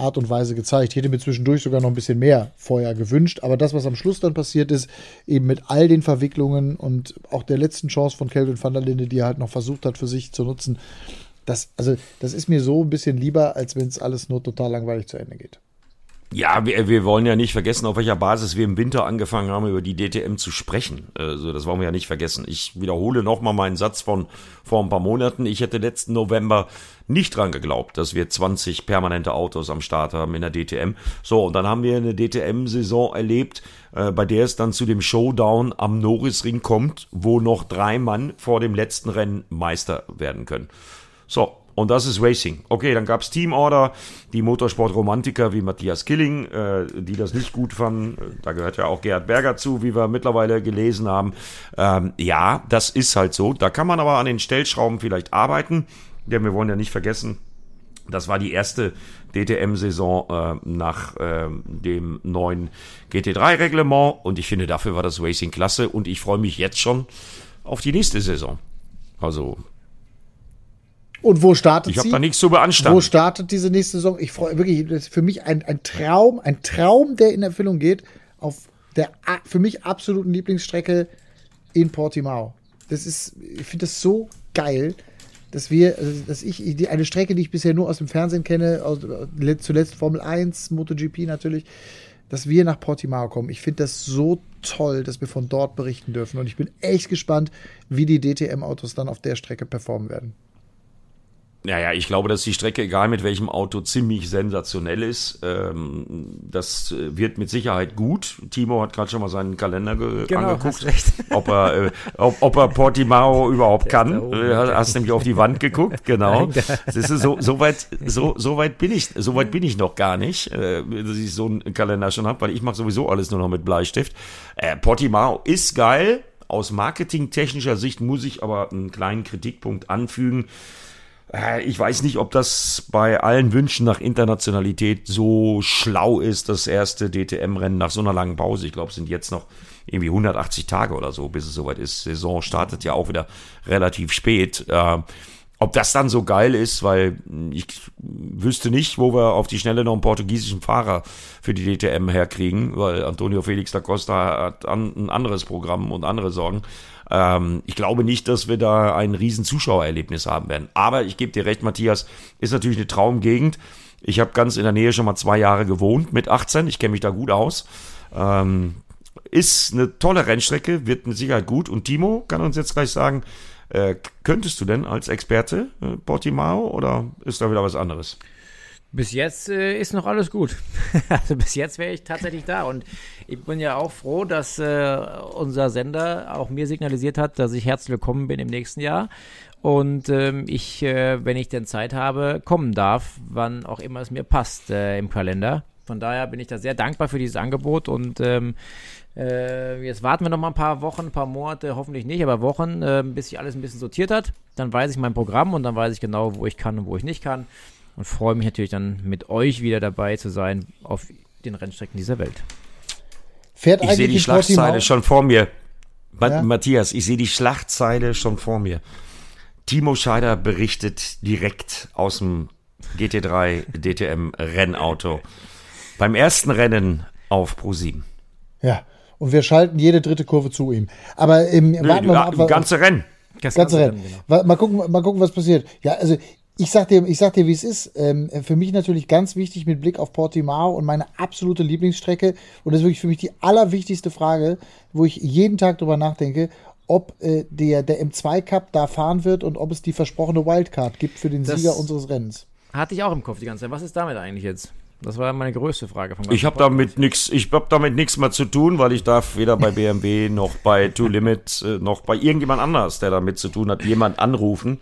Art und Weise gezeigt. Ich hätte mir zwischendurch sogar noch ein bisschen mehr vorher gewünscht, aber das, was am Schluss dann passiert ist, eben mit all den Verwicklungen und auch der letzten Chance von Kelvin van der Linde, die er halt noch versucht hat für sich zu nutzen, das, also, das ist mir so ein bisschen lieber, als wenn es alles nur total langweilig zu Ende geht. Ja, wir, wir wollen ja nicht vergessen, auf welcher Basis wir im Winter angefangen haben, über die DTM zu sprechen. Also das wollen wir ja nicht vergessen. Ich wiederhole nochmal meinen Satz von vor ein paar Monaten. Ich hätte letzten November nicht dran geglaubt, dass wir 20 permanente Autos am Start haben in der DTM. So, und dann haben wir eine DTM-Saison erlebt, äh, bei der es dann zu dem Showdown am Norrisring kommt, wo noch drei Mann vor dem letzten Rennen Meister werden können. So, und das ist Racing. Okay, dann gab es Teamorder, die Motorsport-Romantiker wie Matthias Killing, äh, die das nicht gut fanden. Da gehört ja auch Gerhard Berger zu, wie wir mittlerweile gelesen haben. Ähm, ja, das ist halt so. Da kann man aber an den Stellschrauben vielleicht arbeiten. Denn wir wollen ja nicht vergessen, das war die erste DTM-Saison äh, nach äh, dem neuen GT3-Reglement. Und ich finde, dafür war das Racing klasse. Und ich freue mich jetzt schon auf die nächste Saison. Also und wo startet ich sie? Ich habe da nichts zu beanstanden. Wo startet diese nächste Saison? Ich freue wirklich, das ist für mich ein, ein Traum, ein Traum, der in Erfüllung geht, auf der für mich absoluten Lieblingsstrecke in Portimao. Das ist, ich finde das so geil, dass wir, also, dass ich, eine Strecke, die ich bisher nur aus dem Fernsehen kenne, aus, zuletzt Formel 1, MotoGP natürlich, dass wir nach Portimao kommen. Ich finde das so toll, dass wir von dort berichten dürfen. Und ich bin echt gespannt, wie die DTM-Autos dann auf der Strecke performen werden. Naja, ich glaube, dass die Strecke, egal mit welchem Auto, ziemlich sensationell ist. Ähm, das äh, wird mit Sicherheit gut. Timo hat gerade schon mal seinen Kalender genau, angeguckt, <laughs> ob er, äh, ob, ob, er Portimao überhaupt kann. Äh, hast nämlich auf die Wand geguckt, <laughs> genau. Das ist so, so weit, so, <laughs> so weit bin ich, so weit bin ich noch gar nicht, äh, dass ich so einen Kalender schon habe, weil ich mache sowieso alles nur noch mit Bleistift. Portimao ist geil. Aus marketingtechnischer Sicht muss ich aber einen kleinen Kritikpunkt anfügen ich weiß nicht, ob das bei allen Wünschen nach Internationalität so schlau ist, das erste DTM-Rennen nach so einer langen Pause. Ich glaube, es sind jetzt noch irgendwie 180 Tage oder so, bis es soweit ist. Saison startet ja auch wieder relativ spät. Äh, ob das dann so geil ist, weil ich wüsste nicht, wo wir auf die Schnelle noch einen portugiesischen Fahrer für die DTM herkriegen, weil Antonio Felix da Costa hat ein anderes Programm und andere Sorgen. Ähm, ich glaube nicht, dass wir da ein riesen Zuschauererlebnis haben werden. Aber ich gebe dir recht, Matthias, ist natürlich eine Traumgegend. Ich habe ganz in der Nähe schon mal zwei Jahre gewohnt mit 18. Ich kenne mich da gut aus. Ähm, ist eine tolle Rennstrecke, wird mit Sicherheit gut. Und Timo kann uns jetzt gleich sagen, äh, könntest du denn als Experte äh, Portimao oder ist da wieder was anderes? Bis jetzt äh, ist noch alles gut. <laughs> also bis jetzt wäre ich tatsächlich da. Und ich bin ja auch froh, dass äh, unser Sender auch mir signalisiert hat, dass ich herzlich willkommen bin im nächsten Jahr. Und ähm, ich, äh, wenn ich denn Zeit habe, kommen darf, wann auch immer es mir passt äh, im Kalender. Von daher bin ich da sehr dankbar für dieses Angebot und ähm, äh, jetzt warten wir noch mal ein paar Wochen, ein paar Monate, hoffentlich nicht, aber Wochen, äh, bis sich alles ein bisschen sortiert hat. Dann weiß ich mein Programm und dann weiß ich genau, wo ich kann und wo ich nicht kann und freue mich natürlich dann mit euch wieder dabei zu sein auf den Rennstrecken dieser Welt. Fährt ich sehe die Schlagzeile schon vor mir. Ja? Matthias, ich sehe die Schlagzeile schon vor mir. Timo Scheider berichtet direkt aus dem GT3 DTM Rennauto. Beim ersten Rennen auf Pro 7. Ja, und wir schalten jede dritte Kurve zu ihm. Aber im Nö, warten wir mal ab, ganze Rennen. Das ganze Rennen. Genau. Mal gucken, mal gucken, was passiert. Ja, also ich sag dir, ich sag dir, wie es ist. Ähm, für mich natürlich ganz wichtig mit Blick auf Portimao und meine absolute Lieblingsstrecke. Und das ist wirklich für mich die allerwichtigste Frage, wo ich jeden Tag drüber nachdenke, ob äh, der, der M2 Cup da fahren wird und ob es die versprochene Wildcard gibt für den das Sieger unseres Rennens. Hatte ich auch im Kopf die ganze Zeit. Was ist damit eigentlich jetzt? Das war meine größte Frage von Ich habe damit nichts, ich habe damit nichts mehr zu tun, weil ich darf weder bei BMW <laughs> noch bei Two Limit äh, noch bei irgendjemand anders, der damit zu tun hat, jemand anrufen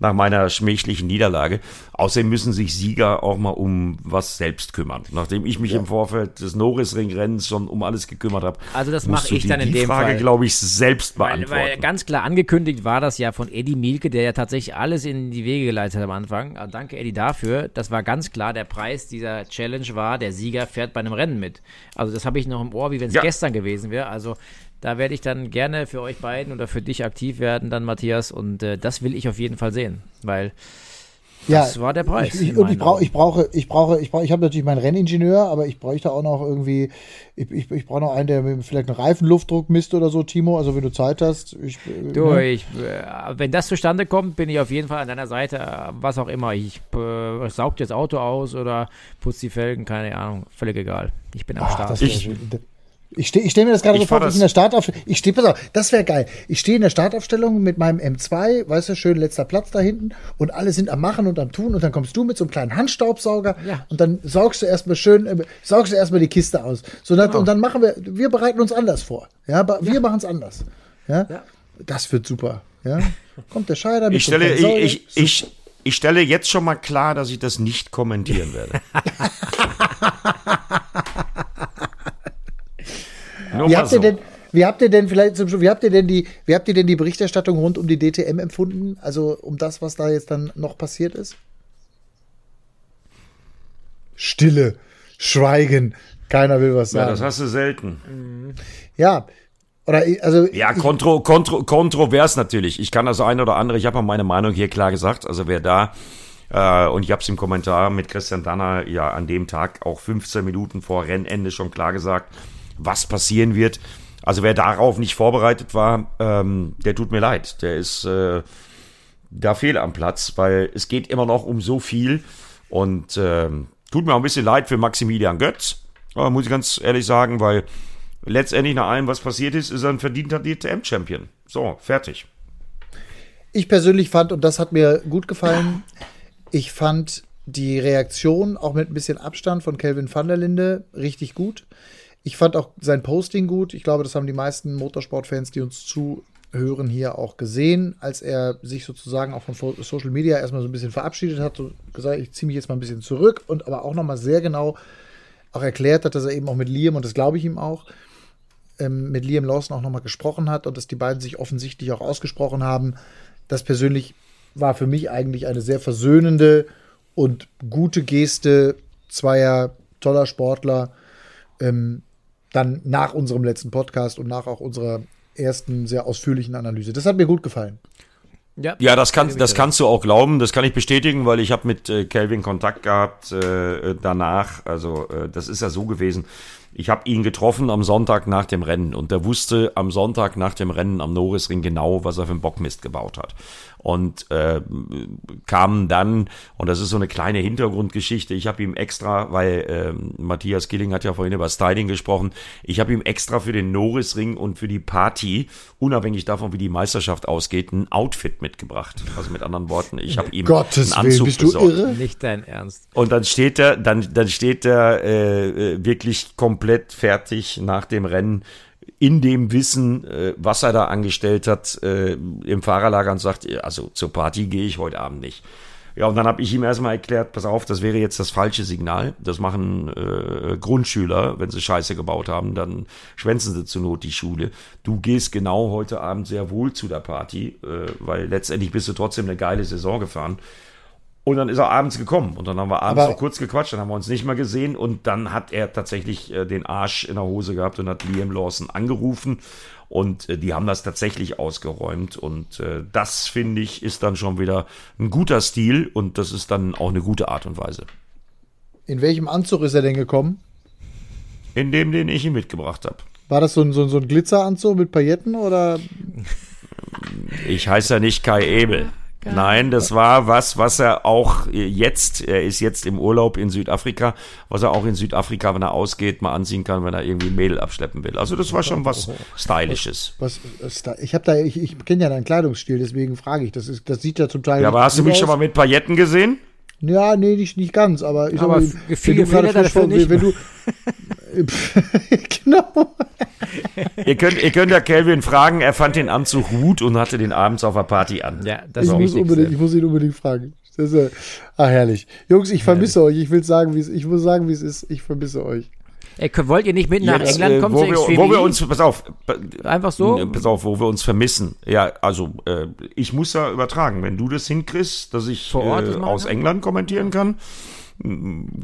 nach meiner schmächlichen Niederlage. Außerdem müssen sich Sieger auch mal um was selbst kümmern. Nachdem ich mich ja. im Vorfeld des Norrisring-Rennens schon um alles gekümmert habe. Also das mache ich dann in dem Frage, glaube ich, selbst beantworten. Weil, weil, ganz klar angekündigt war das ja von Eddie Mielke, der ja tatsächlich alles in die Wege geleitet hat am Anfang. Also danke Eddie dafür. Das war ganz klar der Preis dieser Challenge war, der Sieger fährt bei einem Rennen mit. Also das habe ich noch im Ohr, wie wenn es ja. gestern gewesen wäre. Also da werde ich dann gerne für euch beiden oder für dich aktiv werden, dann Matthias. Und äh, das will ich auf jeden Fall sehen, weil das ja, war der Preis. Ich, ich, und ich, brauch, ich brauche, ich brauche, ich brauche, ich habe natürlich meinen Renningenieur, aber ich bräuchte auch noch irgendwie, ich, ich, ich brauche noch einen, der mir vielleicht einen Reifenluftdruck misst oder so, Timo. Also wenn du Zeit hast. Ich, du, ne? ich, äh, wenn das zustande kommt, bin ich auf jeden Fall an deiner Seite, was auch immer. Ich äh, saug das Auto aus oder putze die Felgen, keine Ahnung, völlig egal. Ich bin am Ach, Start. Ich, ich stehe ich steh mir das gerade so vor, ich in der Startaufstellung. Ich stehe, pass auf, das wäre geil. Ich stehe in der Startaufstellung mit meinem M2, weißt du, schön letzter Platz da hinten und alle sind am Machen und am Tun und dann kommst du mit so einem kleinen Handstaubsauger ja. und dann saugst du erstmal schön, äh, saugst du erstmal die Kiste aus. So, genau. Und dann machen wir, wir bereiten uns anders vor. Ja, wir ja. machen es anders. Ja? ja? Das wird super. Ja? Kommt der Scheider mit ich stelle, ich, ich, ich, ich stelle jetzt schon mal klar, dass ich das nicht kommentieren werde. <laughs> wie habt so. ihr denn, wie habt ihr denn vielleicht zum wie habt ihr denn die, wie habt ihr denn die Berichterstattung rund um die DTM empfunden? Also um das, was da jetzt dann noch passiert ist? Stille, Schweigen, keiner will was sagen. Ja, das hast du selten. Ja, oder also ja, kontro, kontro, kontrovers natürlich. Ich kann also ein oder andere, ich habe mal meine Meinung hier klar gesagt. Also wer da äh, und ich habe es im Kommentar mit Christian Danner ja an dem Tag auch 15 Minuten vor Rennende schon klar gesagt was passieren wird. Also wer darauf nicht vorbereitet war, ähm, der tut mir leid. Der ist äh, da fehl am Platz, weil es geht immer noch um so viel. Und äh, tut mir auch ein bisschen leid für Maximilian Götz, aber muss ich ganz ehrlich sagen, weil letztendlich nach allem, was passiert ist, ist er ein verdienter DTM-Champion. So, fertig. Ich persönlich fand, und das hat mir gut gefallen, ich fand die Reaktion auch mit ein bisschen Abstand von Kelvin van der Linde richtig gut. Ich fand auch sein Posting gut. Ich glaube, das haben die meisten Motorsportfans, die uns zuhören, hier auch gesehen, als er sich sozusagen auch von Social Media erstmal so ein bisschen verabschiedet hat, so gesagt, ich ziehe mich jetzt mal ein bisschen zurück und aber auch nochmal sehr genau auch erklärt hat, dass er eben auch mit Liam, und das glaube ich ihm auch, ähm, mit Liam Lawson auch nochmal gesprochen hat und dass die beiden sich offensichtlich auch ausgesprochen haben. Das persönlich war für mich eigentlich eine sehr versöhnende und gute Geste zweier toller Sportler. Ähm, dann nach unserem letzten Podcast und nach auch unserer ersten sehr ausführlichen Analyse. Das hat mir gut gefallen. Ja, ja das, kann, das kannst du auch glauben, das kann ich bestätigen, weil ich habe mit äh, Kelvin Kontakt gehabt äh, danach. Also äh, das ist ja so gewesen. Ich habe ihn getroffen am Sonntag nach dem Rennen und der wusste am Sonntag nach dem Rennen am Norrisring genau, was er für einen Bockmist gebaut hat und äh, kamen dann, und das ist so eine kleine Hintergrundgeschichte, ich habe ihm extra, weil äh, Matthias Killing hat ja vorhin über Styling gesprochen, ich habe ihm extra für den Norrisring und für die Party, unabhängig davon, wie die Meisterschaft ausgeht, ein Outfit mitgebracht. Also mit anderen Worten, ich habe ihm <laughs> Gottes einen Anzug Willen, bist besorgt. Du irre? Nicht dein Ernst. Und dann steht er, dann, dann steht er äh wirklich komplett fertig nach dem Rennen in dem Wissen, äh, was er da angestellt hat, äh, im Fahrerlager und sagt, also zur Party gehe ich heute Abend nicht. Ja, und dann habe ich ihm erstmal erklärt, pass auf, das wäre jetzt das falsche Signal. Das machen äh, Grundschüler, wenn sie Scheiße gebaut haben, dann schwänzen sie zur Not die Schule. Du gehst genau heute Abend sehr wohl zu der Party, äh, weil letztendlich bist du trotzdem eine geile Saison gefahren. Und dann ist er abends gekommen und dann haben wir abends Aber noch kurz gequatscht, dann haben wir uns nicht mehr gesehen und dann hat er tatsächlich äh, den Arsch in der Hose gehabt und hat Liam Lawson angerufen und äh, die haben das tatsächlich ausgeräumt und äh, das finde ich ist dann schon wieder ein guter Stil und das ist dann auch eine gute Art und Weise. In welchem Anzug ist er denn gekommen? In dem, den ich ihm mitgebracht habe. War das so ein, so, so ein Glitzeranzug mit Pailletten oder? Ich heiße ja nicht Kai Ebel. Geil. Nein, das war was, was er auch jetzt, er ist jetzt im Urlaub in Südafrika, was er auch in Südafrika, wenn er ausgeht, mal anziehen kann, wenn er irgendwie Mädel abschleppen will. Also das war schon was Stylisches. Was, was ich habe da, ich, ich kenne ja deinen Kleidungsstil, deswegen frage ich. Das ist, das sieht ja zum Teil. Ja, aber hast du mich schon mal mit Pailletten gesehen? Ja, nee, nicht, nicht ganz, aber ich aber sag, viel wenn du dafür nicht. Wenn du, genau. ihr, könnt, ihr könnt ja Kelvin fragen, er fand den Anzug gut und hatte den abends auf der Party an. Ja, das ich, muss unbedingt, ich muss ihn unbedingt fragen. Das ist, ach, herrlich. Jungs, ich vermisse herrlich. euch. Ich will sagen, wie es, ich muss sagen, wie es ist. Ich vermisse euch. Ey, wollt ihr nicht mit nach Jetzt, England kommen? Äh, wo, wir, wo wir uns, pass auf, einfach so? Pass auf, wo wir uns vermissen. Ja, also äh, ich muss ja übertragen. Wenn du das hinkriegst, dass ich äh, aus kann? England kommentieren kann,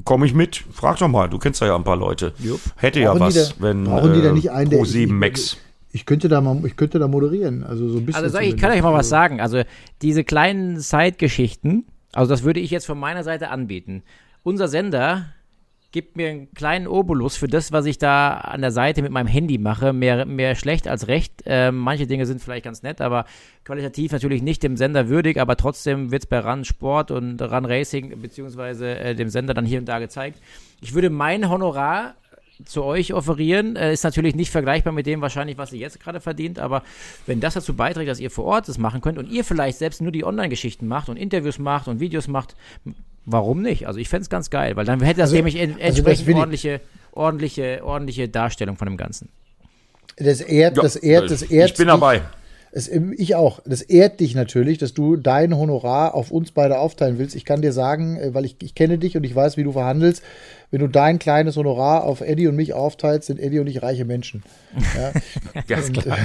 komme ich mit. Frag doch mal, du kennst ja ein paar Leute. Jupp. Hätte brauchen ja was, da, wenn brauchen die da nicht einen, Pro 7 Max. Ich könnte da mal, ich könnte da moderieren, also so ein bisschen. Also ich kann euch mal was sagen. Also diese kleinen Side-Geschichten, also das würde ich jetzt von meiner Seite anbieten. Unser Sender gibt mir einen kleinen Obolus für das, was ich da an der Seite mit meinem Handy mache. Mehr, mehr schlecht als recht. Äh, manche Dinge sind vielleicht ganz nett, aber qualitativ natürlich nicht dem Sender würdig, aber trotzdem wird es bei Run Sport und Run Racing beziehungsweise äh, dem Sender dann hier und da gezeigt. Ich würde mein Honorar zu euch offerieren. Äh, ist natürlich nicht vergleichbar mit dem wahrscheinlich, was ihr jetzt gerade verdient, aber wenn das dazu beiträgt, dass ihr vor Ort das machen könnt und ihr vielleicht selbst nur die Online-Geschichten macht und Interviews macht und Videos macht, warum nicht? Also ich fände es ganz geil, weil dann hätte das also, nämlich also entsprechend also ordentliche, ordentliche, ordentliche Darstellung von dem Ganzen. Das ehrt, ja, das ehrt, das ehrt. Ich bin dabei. Es, ich auch. Das ehrt dich natürlich, dass du dein Honorar auf uns beide aufteilen willst. Ich kann dir sagen, äh, weil ich, ich kenne dich und ich weiß, wie du verhandelst, wenn du dein kleines Honorar auf Eddie und mich aufteilst, sind Eddie und ich reiche Menschen. Ja, <laughs> Ganz klar.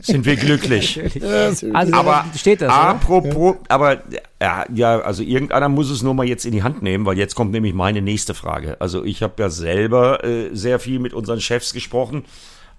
Sind wir glücklich. <laughs> also, aber steht das. Apropos, ja. aber ja, ja, also irgendeiner muss es nur mal jetzt in die Hand nehmen, weil jetzt kommt nämlich meine nächste Frage. Also ich habe ja selber äh, sehr viel mit unseren Chefs gesprochen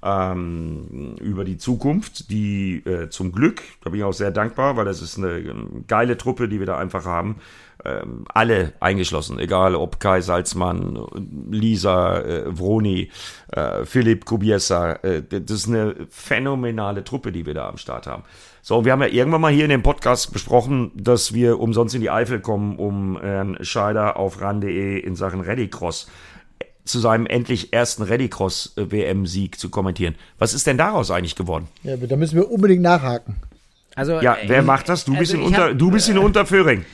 ähm, über die Zukunft, die äh, zum Glück, da bin ich auch sehr dankbar, weil das ist eine ähm, geile Truppe, die wir da einfach haben. Ähm, alle eingeschlossen, egal ob Kai Salzmann, Lisa, äh, Vroni, äh, Philipp Kubiesa, äh, das ist eine phänomenale Truppe, die wir da am Start haben. So, wir haben ja irgendwann mal hier in dem Podcast besprochen, dass wir umsonst in die Eifel kommen, um Herrn Scheider auf ran.de in Sachen Rallycross zu seinem endlich ersten Rallycross-WM-Sieg zu kommentieren. Was ist denn daraus eigentlich geworden? Ja, da müssen wir unbedingt nachhaken. Also, ja, wer äh, macht das? Du, also bist, in unter, hab, du bist in Unterföhring.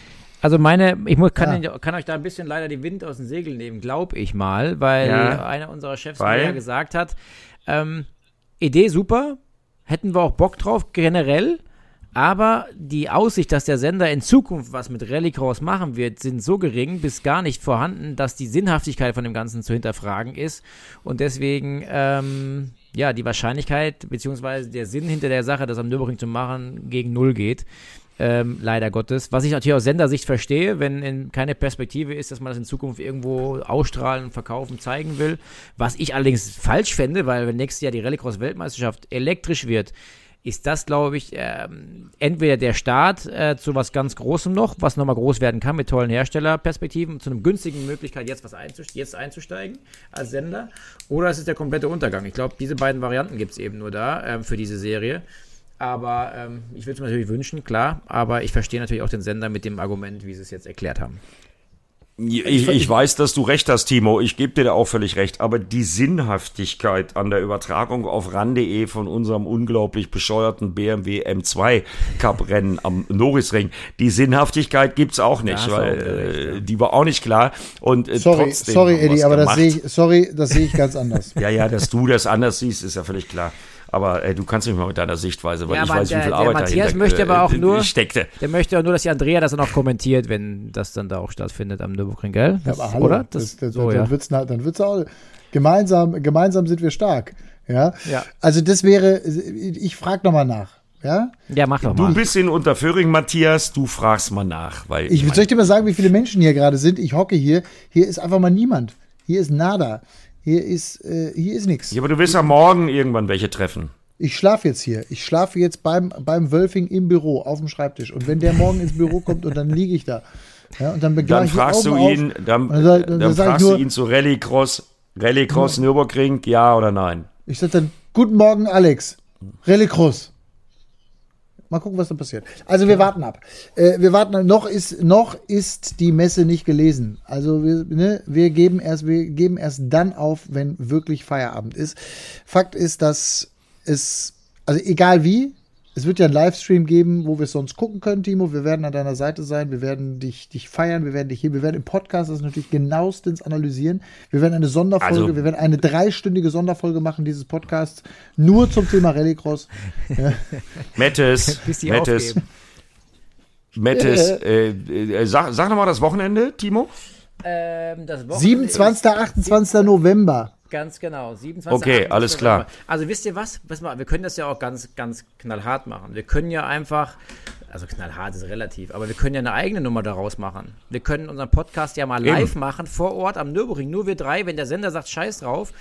Also meine, ich muss, kann, ja. kann, euch da ein bisschen leider die Wind aus den Segeln nehmen, glaube ich mal, weil ja. einer unserer Chefs weil? ja gesagt hat, ähm, Idee super, hätten wir auch Bock drauf generell, aber die Aussicht, dass der Sender in Zukunft was mit Rallycross machen wird, sind so gering bis gar nicht vorhanden, dass die Sinnhaftigkeit von dem Ganzen zu hinterfragen ist. Und deswegen, ähm, ja, die Wahrscheinlichkeit beziehungsweise der Sinn hinter der Sache, das am Nürburgring zu machen, gegen Null geht. Ähm, leider Gottes. Was ich natürlich aus Sendersicht verstehe, wenn in keine Perspektive ist, dass man das in Zukunft irgendwo ausstrahlen, verkaufen, zeigen will. Was ich allerdings falsch fände, weil wenn nächstes Jahr die Rallycross-Weltmeisterschaft elektrisch wird, ist das, glaube ich, ähm, entweder der Start äh, zu was ganz Großem noch, was nochmal groß werden kann mit tollen Herstellerperspektiven, zu einer günstigen Möglichkeit, jetzt was einzusteigen, jetzt einzusteigen als Sender, oder es ist der komplette Untergang. Ich glaube, diese beiden Varianten gibt es eben nur da ähm, für diese Serie. Aber ähm, ich würde es mir natürlich wünschen, klar, aber ich verstehe natürlich auch den Sender mit dem Argument, wie sie es jetzt erklärt haben. Ich, ich weiß, dass du recht hast, Timo. Ich gebe dir da auch völlig recht. Aber die Sinnhaftigkeit an der Übertragung auf RAN.de von unserem unglaublich bescheuerten BMW M2 Cup Rennen am Norrisring, die Sinnhaftigkeit gibt's auch nicht, weil auch äh, die war auch nicht klar. Und äh, sorry, trotzdem sorry, Eddie, aber das sehe ich, sorry, das sehe ich ganz anders. ja, ja, dass du das anders siehst, ist ja völlig klar. Aber ey, du kannst mich mal mit deiner Sichtweise, weil ja, ich weiß, der, wie viel Arbeit der Matthias dahinter möchte aber auch äh, nur, steckte. Der möchte auch nur, dass die Andrea das dann auch kommentiert, wenn das dann da auch stattfindet am Nürburgring, gell? Das, ja, aber hallo, oder? Das, das, so, dann, ja. wird's, dann wird's auch gemeinsam, gemeinsam sind wir stark. Ja. ja. Also das wäre, ich frage nochmal nach. Ja? Ja, mach doch mal. Du bist in Unterföhring, Matthias, du fragst mal nach. Weil ich soll ich dir mal sagen, wie viele Menschen hier gerade sind? Ich hocke hier. Hier ist einfach mal niemand. Hier ist nada. Hier ist, äh, hier ist nichts. Ja, aber du wirst ja morgen irgendwann welche treffen. Ich schlafe jetzt hier. Ich schlafe jetzt beim, beim Wölfing im Büro auf dem Schreibtisch. Und wenn der morgen ins Büro kommt und dann liege ich da. Ja, und dann dann fragst du ihn, dann, dann, dann, dann fragst nur, du ihn zu Rallycross, Rallycross Nürburgring, ja oder nein? Ich sage dann, guten Morgen, Alex. Rallycross. Mal gucken, was da passiert. Also wir warten ab. Äh, wir warten. Noch ist noch ist die Messe nicht gelesen. Also wir, ne, wir geben erst wir geben erst dann auf, wenn wirklich Feierabend ist. Fakt ist, dass es, also egal wie, es wird ja einen Livestream geben, wo wir es sonst gucken können, Timo. Wir werden an deiner Seite sein. Wir werden dich, dich feiern. Wir werden dich hier, wir werden im Podcast das natürlich genauestens analysieren. Wir werden eine Sonderfolge, also, wir werden eine dreistündige Sonderfolge machen dieses Podcasts nur zum Thema Rallycross. Ja. <laughs> Mettes, <laughs> Mettes, Mettes, äh, äh, sag, sag nochmal das Wochenende, Timo. Ähm, das Wochenende 27. 28. November. Ganz genau. 27. Okay, alles klar. Also wisst ihr was? Wir können das ja auch ganz, ganz knallhart machen. Wir können ja einfach, also knallhart ist relativ, aber wir können ja eine eigene Nummer daraus machen. Wir können unseren Podcast ja mal live Eben. machen, vor Ort am Nürburgring. Nur wir drei, wenn der Sender sagt, scheiß drauf,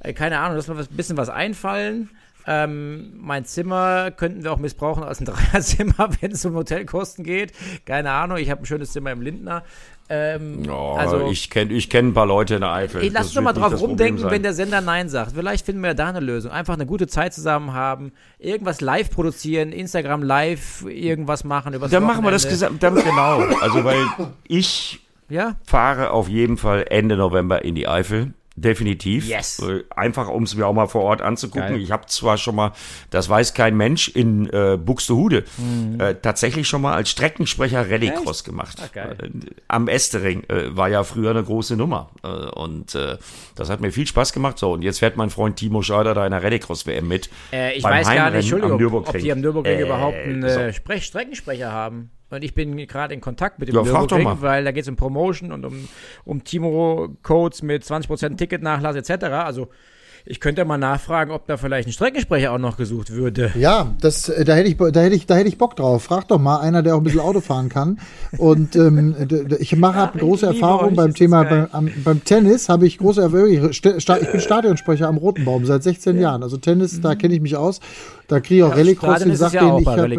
äh, keine Ahnung, lass mal ein bisschen was einfallen. Ähm, mein Zimmer könnten wir auch missbrauchen als ein <laughs> Dreierzimmer, wenn es um Hotelkosten geht. Keine Ahnung, ich habe ein schönes Zimmer im Lindner. Ähm, oh, also, ich kenne ich kenn ein paar Leute in der Eifel. Ich lass uns doch mal drauf rumdenken, wenn der Sender Nein sagt. Vielleicht finden wir da eine Lösung. Einfach eine gute Zeit zusammen haben, irgendwas live produzieren, Instagram live irgendwas machen. Übers dann machen wir das dann genau. Also, weil ich ja? fahre auf jeden Fall Ende November in die Eifel. Definitiv. Yes. Äh, einfach, um es mir auch mal vor Ort anzugucken. Geil. Ich habe zwar schon mal, das weiß kein Mensch, in äh, Buxtehude mhm. äh, tatsächlich schon mal als Streckensprecher Rallycross gemacht. Ach, äh, am Estering äh, war ja früher eine große Nummer. Äh, und äh, das hat mir viel Spaß gemacht. So, und jetzt fährt mein Freund Timo Scheider da in der Rallycross-WM mit. Äh, ich weiß gar nicht, Entschuldigung, ob die am Nürburgring äh, überhaupt einen äh, Sprech Streckensprecher haben. Und ich bin gerade in Kontakt mit dem ja, Nürburgring, weil da geht es um Promotion und um, um Timo-Codes mit 20% Ticketnachlass etc. Also ich könnte mal nachfragen, ob da vielleicht ein Streckensprecher auch noch gesucht würde. Ja, das, äh, da hätte ich, da hätte ich, da hätte ich Bock drauf. Frag doch mal einer, der auch ein bisschen Auto fahren kann. Und ähm, ich mache ja, große Erfahrung beim Thema beim, beim, Tennis habe ich große Erfahrung. Ich bin Stadionsprecher am Roten Baum seit 16 ja. Jahren. Also Tennis, mhm. da kenne ich mich aus. Da kriege ich auch ja, Rallycross und sag denen, ich habe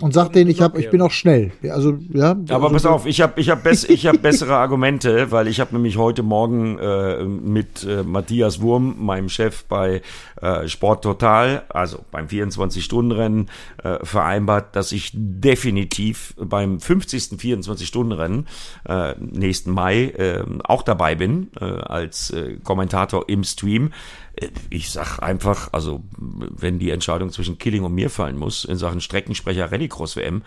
und sag denen, ich habe, ich bin auch schnell. Also ja. Aber also, pass auf, ich habe, ich habe, bess, ich habe bessere Argumente, weil ich habe nämlich heute Morgen äh, mit äh, Matthias Wurm, meinem Chef bei äh, Sport Total, also beim 24-Stunden-Rennen äh, vereinbart, dass ich definitiv beim 50. 24-Stunden-Rennen äh, nächsten Mai äh, auch dabei bin äh, als äh, Kommentator im Stream ich sag einfach, also wenn die Entscheidung zwischen Killing und mir fallen muss in Sachen Streckensprecher Rallycross WM,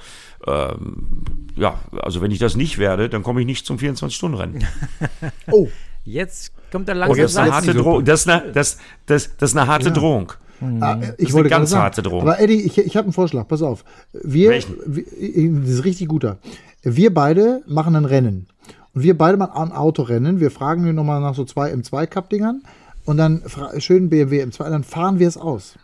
ähm, ja, also wenn ich das nicht werde, dann komme ich nicht zum 24-Stunden-Rennen. <laughs> oh, jetzt kommt der langsam. Oh, das, ist eine harte Drohung. Das, das, das, das ist eine harte ja. Drohung. Ah, ich wollte ganz sagen, harte Drohung. Aber Eddie, ich, ich habe einen Vorschlag. Pass auf. Wir, wir, das ist richtig guter. Wir beide machen ein Rennen. Und wir beide machen ein Autorennen. Wir fragen wir nochmal nach so zwei M2 Cup Dingern und dann schön BMW M2, dann fahren wir es aus.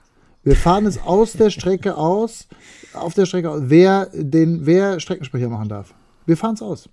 Wir fahren es aus der Strecke aus, auf der Strecke aus, wer den, wer Streckensprecher machen darf. Wir fahren es aus.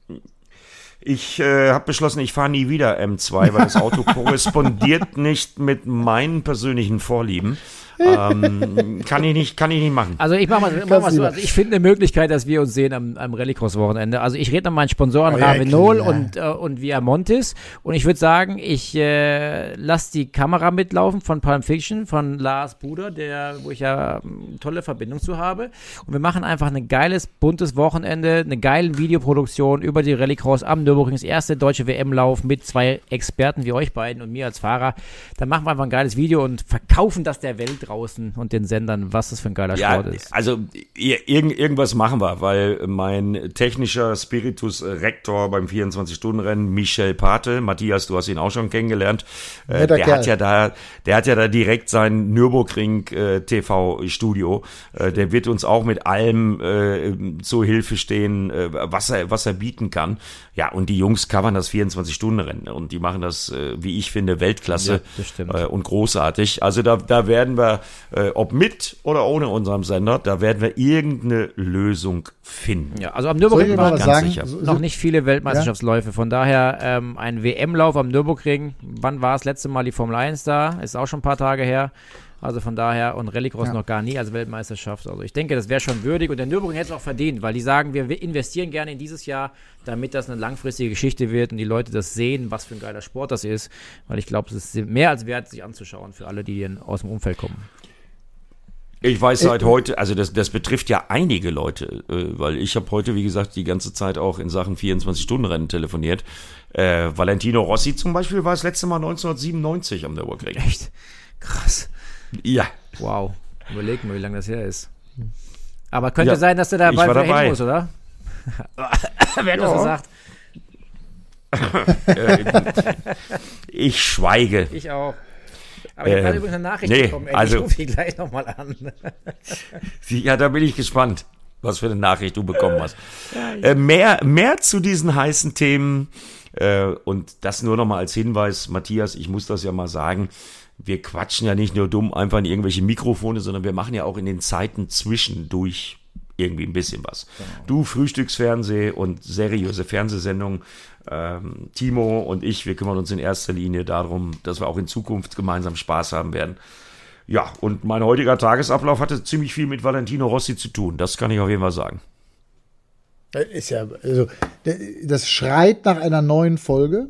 Ich äh, habe beschlossen, ich fahre nie wieder M2, weil das Auto <laughs> korrespondiert nicht mit meinen persönlichen Vorlieben ähm, kann ich nicht, kann ich nicht machen. Also ich mache mal, mach mal so. Also ich finde eine Möglichkeit, dass wir uns sehen am, am Rallycross-Wochenende. Also ich rede an meinen Sponsoren oh, ja, Ravenol und, äh, und Viamontis und ich würde sagen, ich äh, lasse die Kamera mitlaufen von Palm Fiction, von Lars Bruder, der, wo ich ja ähm, tolle Verbindung zu habe. Und wir machen einfach ein geiles, buntes Wochenende, eine geile Videoproduktion über die Rallycross am Nürburgring, das erste deutsche WM-Lauf mit zwei Experten wie euch beiden und mir als Fahrer. Dann machen wir einfach ein geiles Video und verkaufen das der Welt draußen und den Sendern, was das für ein geiler ja, Sport ist. Also irgend, irgendwas machen wir, weil mein technischer Spiritus Rektor beim 24-Stunden-Rennen, Michel Pate, Matthias, du hast ihn auch schon kennengelernt, äh, der Kerl. hat ja da, der hat ja da direkt sein Nürburgring äh, TV-Studio. Äh, der wird uns auch mit allem äh, zur Hilfe stehen, äh, was er, was er bieten kann. Ja, und die Jungs covern das 24-Stunden-Rennen und die machen das, äh, wie ich finde, Weltklasse ja, äh, und großartig. Also da, da werden wir, äh, ob mit oder ohne unserem Sender, da werden wir irgendeine Lösung finden. Ja, also am Nürburgring waren ganz sagen, sicher. noch nicht viele Weltmeisterschaftsläufe. Von daher ähm, ein WM-Lauf am Nürburgring. Wann war das letzte Mal die Formel 1 da? Ist auch schon ein paar Tage her. Also von daher, und Rallycross ja. noch gar nie als Weltmeisterschaft. Also ich denke, das wäre schon würdig und der Nürburgring hätte es auch verdient, weil die sagen, wir investieren gerne in dieses Jahr, damit das eine langfristige Geschichte wird und die Leute das sehen, was für ein geiler Sport das ist. Weil ich glaube, es ist mehr als wert, sich anzuschauen für alle, die aus dem Umfeld kommen. Ich weiß seit heute, also das, das betrifft ja einige Leute, äh, weil ich habe heute, wie gesagt, die ganze Zeit auch in Sachen 24-Stunden-Rennen telefoniert. Äh, Valentino Rossi zum Beispiel war das letzte Mal 1997 am Nürburgring. Echt? Krass. Ja. Wow. Überleg mal, wie lange das her ist. Aber könnte ja, sein, dass du da bald wieder hin musst, oder? <laughs> Wer hat ja. das gesagt? <laughs> ich schweige. Ich auch. Aber ich habe äh, übrigens eine Nachricht nee, bekommen. Ey, also, ich rufe die gleich nochmal an. <laughs> ja, da bin ich gespannt, was für eine Nachricht du bekommen hast. Äh, mehr, mehr zu diesen heißen Themen äh, und das nur nochmal als Hinweis, Matthias, ich muss das ja mal sagen wir quatschen ja nicht nur dumm einfach in irgendwelche Mikrofone, sondern wir machen ja auch in den Zeiten zwischendurch irgendwie ein bisschen was. Genau. Du Frühstücksfernseh und seriöse Fernsehsendungen. Ähm, Timo und ich, wir kümmern uns in erster Linie darum, dass wir auch in Zukunft gemeinsam Spaß haben werden. Ja, und mein heutiger Tagesablauf hatte ziemlich viel mit Valentino Rossi zu tun. Das kann ich auf jeden Fall sagen. Ist ja, also, das schreit nach einer neuen Folge.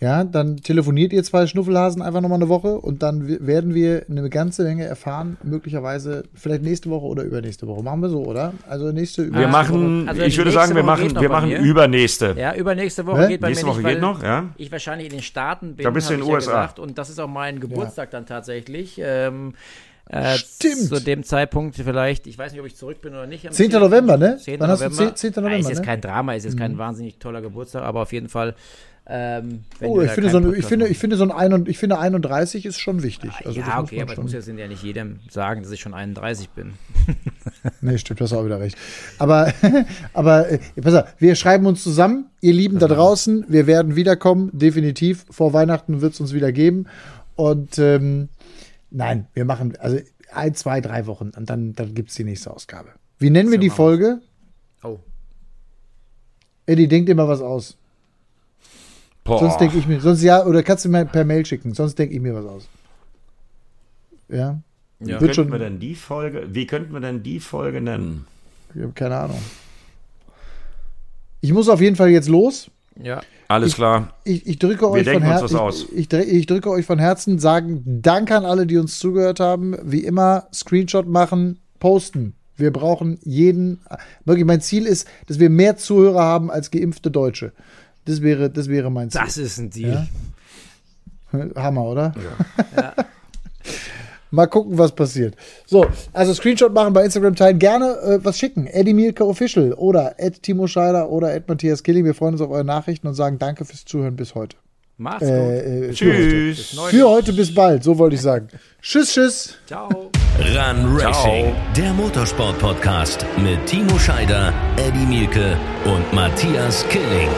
Ja, dann telefoniert ihr zwei Schnuffelhasen einfach nochmal eine Woche und dann werden wir eine ganze Menge erfahren, möglicherweise vielleicht nächste Woche oder übernächste Woche. Machen wir so, oder? Also nächste übernächste Wir machen, also ich würde sagen, wir machen, wir machen übernächste. Ja, übernächste Woche Hä? geht bei nächste mir Woche nicht, geht noch, ja? Ich wahrscheinlich in den Staaten bin, da bist du in den USA. Ja gesagt, und das ist auch mein Geburtstag ja. dann tatsächlich. Ähm, äh, Stimmt. Zu dem Zeitpunkt vielleicht, ich weiß nicht, ob ich zurück bin oder nicht. 10. 10. November, ne? 10. Wann November. Hast du 10. 10. November, ja, ist jetzt ne? kein Drama, ist jetzt mhm. kein wahnsinnig toller Geburtstag, aber auf jeden Fall ähm, oh, ich finde, so ein, ich, finde, ich, finde so ein, ich finde 31 ist schon wichtig. Also ja, okay, aber ich muss jetzt ja nicht jedem sagen, dass ich schon 31 bin. <laughs> nee, stimmt, das auch wieder recht. Aber, <laughs> aber äh, pass auf, wir schreiben uns zusammen, ihr Lieben da draußen, wir werden wiederkommen, definitiv. Vor Weihnachten wird es uns wieder geben. Und ähm, nein, wir machen also ein, zwei, drei Wochen und dann, dann gibt es die nächste Ausgabe. Wie nennen wir die Folge? Oh. Eddie, denkt immer was aus. Boah. Sonst denke ich mir, sonst ja, oder kannst du mir per Mail schicken, sonst denke ich mir was aus. Ja. ja. Wie könnten wir denn die Folge, wie könnten wir denn die Folge nennen? Ich habe keine Ahnung. Ich muss auf jeden Fall jetzt los. Ja. Alles ich, klar. Ich, ich drücke wir euch von Herzen. Ich, ich, drücke euch von Herzen, sagen Danke an alle, die uns zugehört haben. Wie immer, Screenshot machen, posten. Wir brauchen jeden. Wirklich, mein Ziel ist, dass wir mehr Zuhörer haben als geimpfte Deutsche. Das wäre, das wäre mein Ziel. Das ist ein Deal. Ja? Hammer, oder? Ja. ja. <laughs> Mal gucken, was passiert. So, also Screenshot machen bei Instagram teilen. Gerne äh, was schicken. Eddie Mielke Official oder Ed Timo Scheider oder Ed Matthias Killing. Wir freuen uns auf eure Nachrichten und sagen danke fürs Zuhören bis heute. Macht's äh, äh, tschüss. Für heute. für heute bis bald, so wollte ich sagen. Tschüss, tschüss. Ciao. Run Racing, Ciao. der Motorsport-Podcast mit Timo Scheider, Eddie Mielke und Matthias Killing.